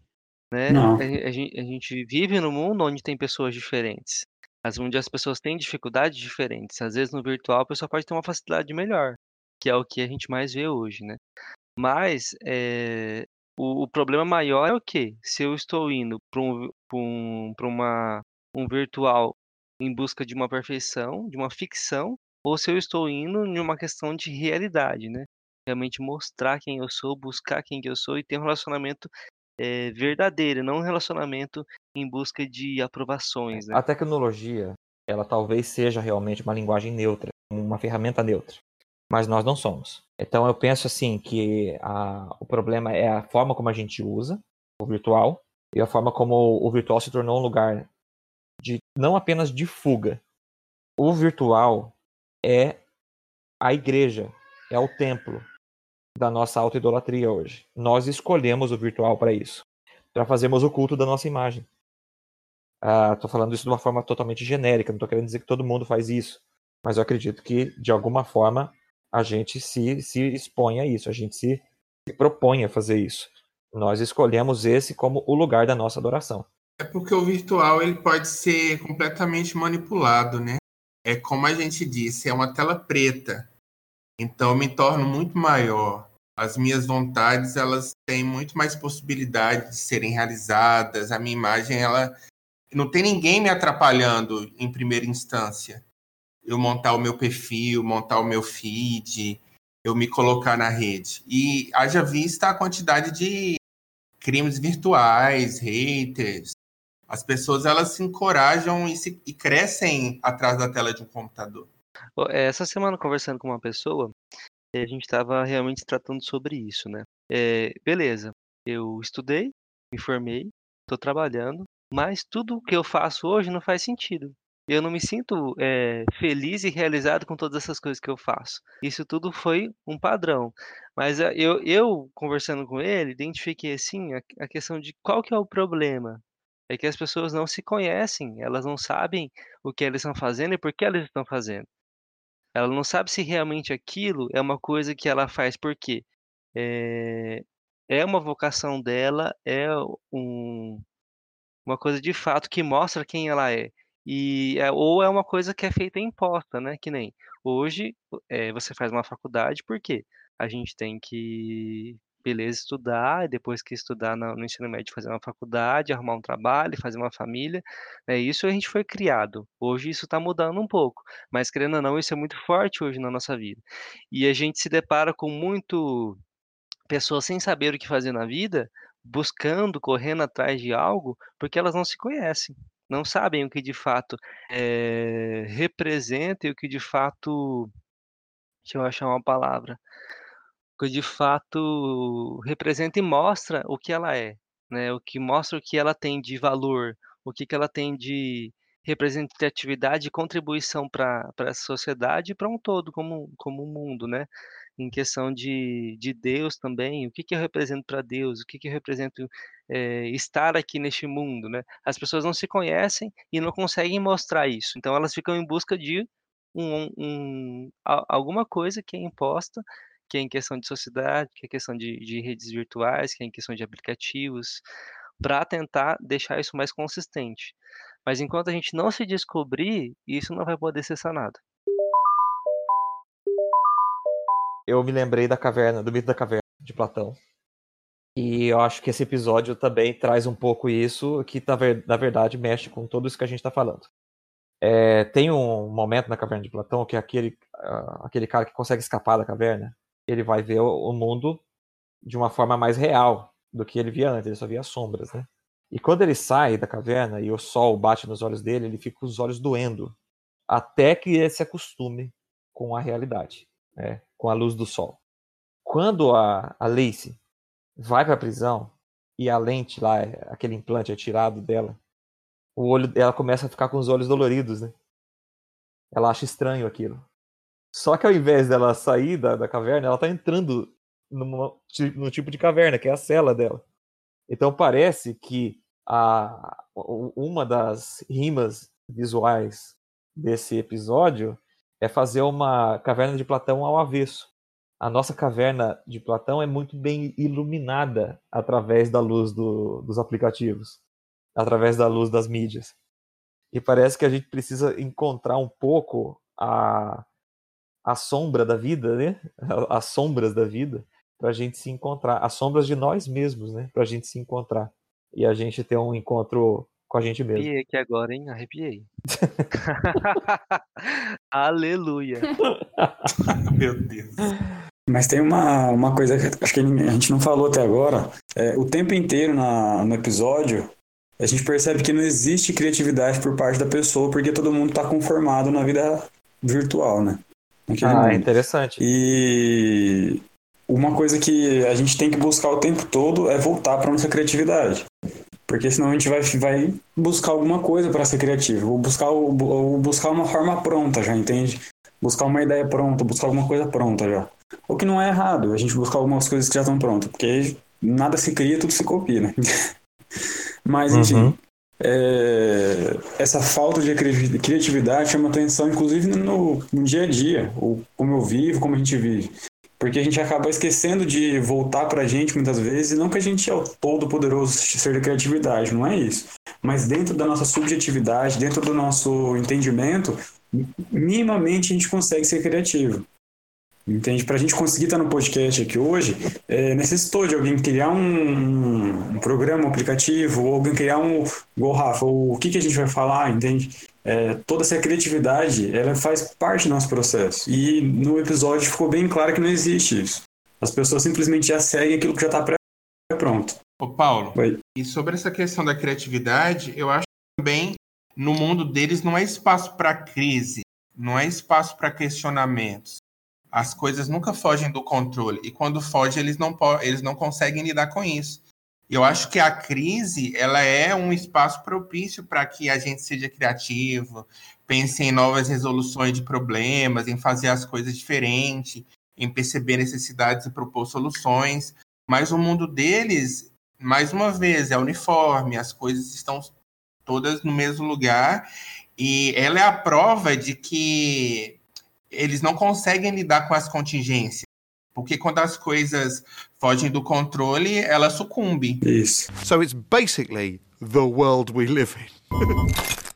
Speaker 3: Né?
Speaker 5: Não.
Speaker 3: A, a gente, a gente vive num mundo onde tem pessoas diferentes. As, onde as pessoas têm dificuldades diferentes. Às vezes no virtual a pessoa pode ter uma facilidade melhor, que é o que a gente mais vê hoje, né? Mas é, o, o problema maior é o quê? Se eu estou indo para um, um, uma, um virtual em busca de uma perfeição, de uma ficção, ou se eu estou indo em uma questão de realidade, né? Realmente mostrar quem eu sou, buscar quem que eu sou e ter um relacionamento é, verdadeiro, não um relacionamento em busca de aprovações, né?
Speaker 1: A tecnologia, ela talvez seja realmente uma linguagem neutra, uma ferramenta neutra, mas nós não somos. Então eu penso assim que a, o problema é a forma como a gente usa o virtual e a forma como o virtual se tornou um lugar de não apenas de fuga. O virtual é a igreja, é o templo da nossa autoidolatria hoje. Nós escolhemos o virtual para isso, para fazermos o culto da nossa imagem. Estou ah, falando isso de uma forma totalmente genérica, não estou querendo dizer que todo mundo faz isso, mas eu acredito que, de alguma forma, a gente se, se expõe a isso, a gente se, se propõe a fazer isso. Nós escolhemos esse como o lugar da nossa adoração.
Speaker 6: É porque o virtual ele pode ser completamente manipulado, né? é como a gente disse, é uma tela preta. Então eu me torno muito maior. As minhas vontades, elas têm muito mais possibilidade de serem realizadas. A minha imagem, ela não tem ninguém me atrapalhando em primeira instância. Eu montar o meu perfil, montar o meu feed, eu me colocar na rede. E haja vista a quantidade de crimes virtuais, haters, as pessoas elas se encorajam e, se, e crescem atrás da tela de um computador.
Speaker 3: É, essa semana, conversando com uma pessoa, a gente estava realmente tratando sobre isso, né? É, beleza, eu estudei, me formei, estou trabalhando, mas tudo que eu faço hoje não faz sentido. Eu não me sinto é, feliz e realizado com todas essas coisas que eu faço. Isso tudo foi um padrão. Mas eu, eu conversando com ele, identifiquei assim a, a questão de qual que é o problema é que as pessoas não se conhecem, elas não sabem o que elas estão fazendo e por que elas estão fazendo. Ela não sabe se realmente aquilo é uma coisa que ela faz porque é, é uma vocação dela, é um, uma coisa de fato que mostra quem ela é. E, é, ou é uma coisa que é feita imposta, né? Que nem hoje é, você faz uma faculdade, por quê? A gente tem que beleza, estudar, e depois que estudar no, no ensino médio, fazer uma faculdade, arrumar um trabalho, fazer uma família. Né? Isso a gente foi criado. Hoje isso está mudando um pouco, mas querendo ou não, isso é muito forte hoje na nossa vida. E a gente se depara com muito pessoas sem saber o que fazer na vida, buscando, correndo atrás de algo, porque elas não se conhecem. Não sabem o que de fato é, representa e o que de fato. Deixa eu achar uma palavra que de fato representa e mostra o que ela é, né? O que mostra o que ela tem de valor, o que, que ela tem de representatividade e contribuição para a sociedade e para um todo, como, como um mundo, né? Em questão de, de Deus também, o que, que eu represento para Deus, o que, que eu represento é, estar aqui neste mundo, né? As pessoas não se conhecem e não conseguem mostrar isso, então elas ficam em busca de um, um, alguma coisa que é imposta que é em questão de sociedade, que é questão de, de redes virtuais, que é em questão de aplicativos, para tentar deixar isso mais consistente. Mas enquanto a gente não se descobrir, isso não vai poder ser sanado.
Speaker 1: Eu me lembrei da caverna, do mito da caverna de Platão. E eu acho que esse episódio também traz um pouco isso, que na verdade mexe com tudo isso que a gente está falando. É, tem um momento na caverna de Platão que aquele, aquele cara que consegue escapar da caverna ele vai ver o mundo de uma forma mais real do que ele via antes, ele só via sombras, né? E quando ele sai da caverna e o sol bate nos olhos dele, ele fica com os olhos doendo, até que ele se acostume com a realidade, né? com a luz do sol. Quando a, a Lacey vai para a prisão e a lente lá, aquele implante é tirado dela, o olho, ela começa a ficar com os olhos doloridos, né? Ela acha estranho aquilo. Só que ao invés dela sair da, da caverna, ela tá entrando numa, no tipo de caverna, que é a cela dela. Então parece que a, uma das rimas visuais desse episódio é fazer uma caverna de Platão ao avesso. A nossa caverna de Platão é muito bem iluminada através da luz do, dos aplicativos, através da luz das mídias. E parece que a gente precisa encontrar um pouco a, a sombra da vida, né? *laughs* As sombras da vida, para a gente se encontrar. As sombras de nós mesmos, né? Para a gente se encontrar. E a gente ter um encontro com a gente mesmo.
Speaker 3: Arrepiei aqui agora, hein? Arrepiei. *laughs* Aleluia. *laughs*
Speaker 6: Meu Deus.
Speaker 5: Mas tem uma, uma coisa que acho que a gente não falou até agora. É, o tempo inteiro na, no episódio, a gente percebe que não existe criatividade por parte da pessoa, porque todo mundo está conformado na vida virtual, né?
Speaker 1: Naquele ah, mundo. interessante.
Speaker 5: E uma coisa que a gente tem que buscar o tempo todo é voltar para nossa criatividade. Porque senão a gente vai, vai buscar alguma coisa para ser criativo, ou buscar, ou buscar uma forma pronta já, entende? Buscar uma ideia pronta, buscar alguma coisa pronta já. O que não é errado, a gente buscar algumas coisas que já estão prontas, porque nada se cria, tudo se copia, né? *laughs* Mas, enfim, uhum. é, essa falta de criatividade chama atenção, inclusive no, no dia a dia, ou como eu vivo, como a gente vive. Porque a gente acaba esquecendo de voltar pra gente muitas vezes, e não que a gente é o todo poderoso ser da criatividade, não é isso. Mas dentro da nossa subjetividade, dentro do nosso entendimento, minimamente a gente consegue ser criativo. Entende? Para a gente conseguir estar no podcast aqui hoje, é, necessitou de alguém criar um, um, programa, um aplicativo, ou alguém criar um. Igual Rafa, o que, que a gente vai falar, entende? É, toda essa criatividade, ela faz parte do nosso processo. E no episódio ficou bem claro que não existe isso. As pessoas simplesmente já seguem aquilo que já está pronto.
Speaker 6: Ô Paulo, Oi. e sobre essa questão da criatividade, eu acho que também no mundo deles não é espaço para crise, não é espaço para questionamentos as coisas nunca fogem do controle. E quando fogem, eles não, eles não conseguem lidar com isso. Eu acho que a crise ela é um espaço propício para que a gente seja criativo, pense em novas resoluções de problemas, em fazer as coisas diferentes, em perceber necessidades e propor soluções. Mas o mundo deles, mais uma vez, é uniforme, as coisas estão todas no mesmo lugar. E ela é a prova de que eles não conseguem lidar com as contingências. Porque quando as coisas fogem do controle, ela sucumbe.
Speaker 5: Isso.
Speaker 8: So it's basically the world we live in. *laughs*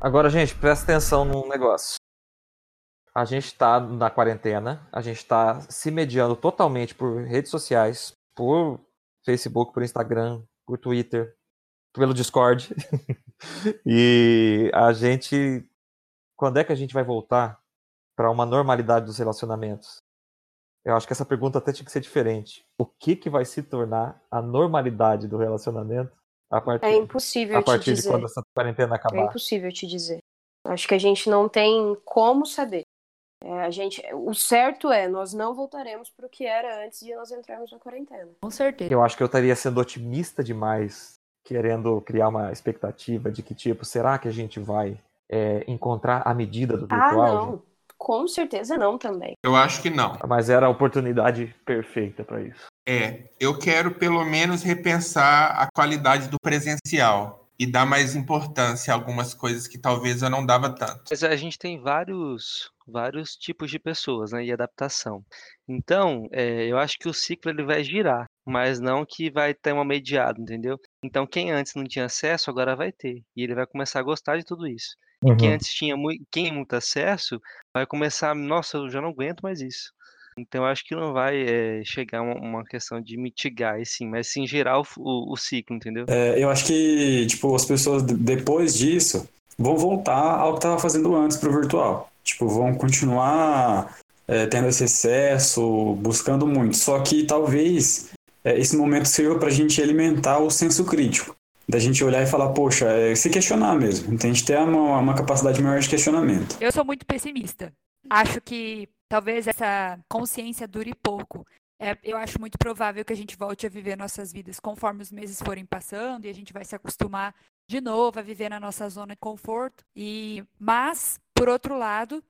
Speaker 1: Agora, gente, presta atenção num negócio. A gente está na quarentena, a gente está se mediando totalmente por redes sociais, por Facebook, por Instagram, por Twitter, pelo Discord. *laughs* e a gente. Quando é que a gente vai voltar para uma normalidade dos relacionamentos? Eu acho que essa pergunta até tinha que ser diferente. O que que vai se tornar a normalidade do relacionamento a partir,
Speaker 2: é impossível
Speaker 1: a partir
Speaker 2: de
Speaker 1: quando essa quarentena acabar?
Speaker 2: É impossível te dizer. Acho que a gente não tem como saber. É, a gente, o certo é, nós não voltaremos para o que era antes de nós entrarmos na quarentena.
Speaker 4: Com certeza.
Speaker 1: Eu acho que eu estaria sendo otimista demais, querendo criar uma expectativa de que, tipo, será que a gente vai é, encontrar a medida do virtual?
Speaker 2: Ah, não. Gente? Com certeza não também.
Speaker 6: Eu acho que não.
Speaker 1: Mas era a oportunidade perfeita para isso.
Speaker 6: É, eu quero pelo menos repensar a qualidade do presencial e dar mais importância a algumas coisas que talvez eu não dava tanto.
Speaker 3: Mas a gente tem vários vários tipos de pessoas, né, e adaptação. Então, é, eu acho que o ciclo ele vai girar, mas não que vai ter uma mediada, entendeu? Então, quem antes não tinha acesso, agora vai ter, e ele vai começar a gostar de tudo isso. Uhum. Quem antes tinha muito, quem muito acesso, vai começar, nossa, eu já não aguento mais isso. Então, acho que não vai é, chegar uma, uma, questão de mitigar, assim, mas sim gerar o, o, o ciclo, entendeu?
Speaker 5: É, eu acho que, tipo, as pessoas depois disso vão voltar ao que estava fazendo antes pro virtual. Tipo, vão continuar é, tendo esse excesso, buscando muito. Só que talvez é, esse momento sirva para a gente alimentar o senso crítico da gente olhar e falar, poxa, é se questionar mesmo. Então a gente ter uma, uma capacidade maior de questionamento.
Speaker 4: Eu sou muito pessimista. Acho que talvez essa consciência dure pouco. É, eu acho muito provável que a gente volte a viver nossas vidas conforme os meses forem passando e a gente vai se acostumar de novo a viver na nossa zona de conforto. E mas, por outro lado,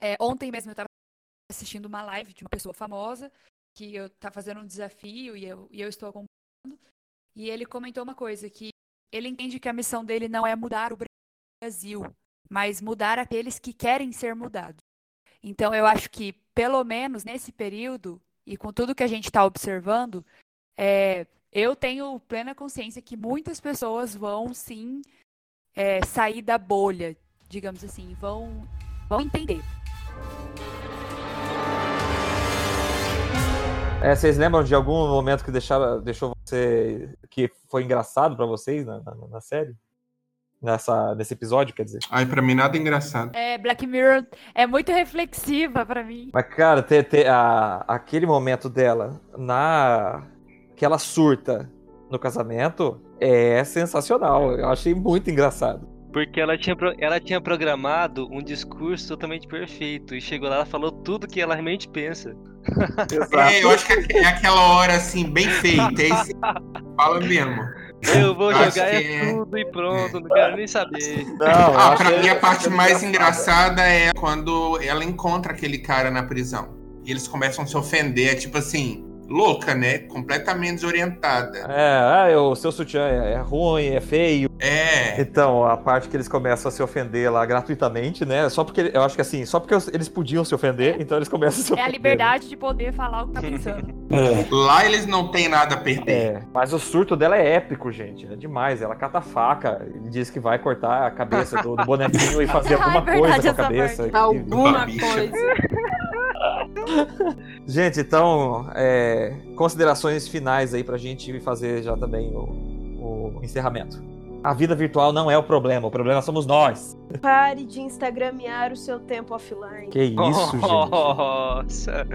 Speaker 4: é, ontem mesmo eu estava assistindo uma live de uma pessoa famosa que eu tá fazendo um desafio e eu, e eu estou acompanhando. E ele comentou uma coisa que ele entende que a missão dele não é mudar o Brasil, mas mudar aqueles que querem ser mudados. Então eu acho que pelo menos nesse período e com tudo que a gente está observando, é, eu tenho plena consciência que muitas pessoas vão sim é, sair da bolha, digamos assim, vão, vão entender.
Speaker 1: É, vocês lembram de algum momento que deixava, deixou você. que foi engraçado pra vocês na, na, na série? Nessa, nesse episódio, quer dizer?
Speaker 6: Ai, pra mim nada engraçado.
Speaker 4: É, Black Mirror é muito reflexiva pra mim.
Speaker 1: Mas, cara, ter, ter a, aquele momento dela na. que ela surta no casamento é sensacional. Eu achei muito engraçado.
Speaker 3: Porque ela tinha, ela tinha programado um discurso totalmente perfeito. E chegou lá, ela falou tudo que ela realmente pensa.
Speaker 6: É, eu acho que é aquela hora assim, bem feita. É esse... *laughs* Fala mesmo.
Speaker 3: Eu vou
Speaker 6: acho
Speaker 3: jogar
Speaker 6: que
Speaker 3: é tudo e pronto, não quero nem saber.
Speaker 1: Não,
Speaker 6: Ah, pra mim a parte mais engraçada é quando ela encontra aquele cara na prisão. E eles começam a se ofender, é tipo assim, louca, né? Completamente desorientada.
Speaker 1: É, ah, o seu sutiã é, é ruim, é feio.
Speaker 6: É.
Speaker 1: Então, a parte que eles começam a se ofender lá gratuitamente, né? Só porque, eu acho que assim, só porque eles podiam se ofender, então eles começam a se
Speaker 4: É
Speaker 1: ofender.
Speaker 4: a liberdade de poder falar o que tá pensando. *laughs*
Speaker 5: É,
Speaker 6: Lá eles não têm nada a perder.
Speaker 1: É, mas o surto dela é épico, gente. É demais. Ela cata a faca e diz que vai cortar a cabeça do, do bonequinho e fazer *laughs* alguma
Speaker 4: verdade,
Speaker 1: coisa com a cabeça.
Speaker 4: parte.
Speaker 2: Alguma coisa. *laughs* *laughs*
Speaker 1: Gente, então, é, considerações finais aí pra gente fazer já também o, o encerramento. A vida virtual não é o problema, o problema somos nós.
Speaker 2: Pare de instagramear o seu tempo offline.
Speaker 1: Que isso, *laughs* gente.
Speaker 3: Nossa.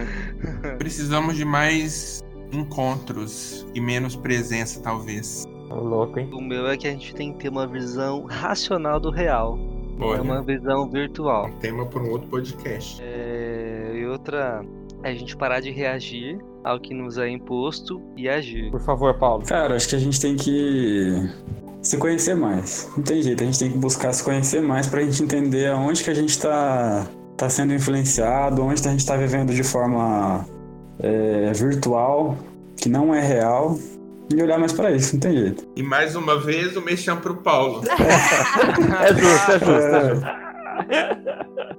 Speaker 6: Precisamos de mais encontros e menos presença, talvez.
Speaker 1: Ô, louco, hein?
Speaker 3: O meu é que a gente tem que ter uma visão racional do real. É uma visão virtual.
Speaker 6: um tema para um outro podcast.
Speaker 3: É, outra é a gente parar de reagir ao que nos é imposto e agir.
Speaker 1: Por favor, Paulo.
Speaker 5: cara, acho que a gente tem que se conhecer mais. Não tem jeito, a gente tem que buscar se conhecer mais pra gente entender aonde que a gente tá, tá sendo influenciado, onde a gente tá vivendo de forma é, virtual, que não é real, e olhar mais pra isso, não tem jeito.
Speaker 6: E mais uma vez o mexão pro Paulo. *laughs*
Speaker 1: É justo, é justo, é justo. *laughs*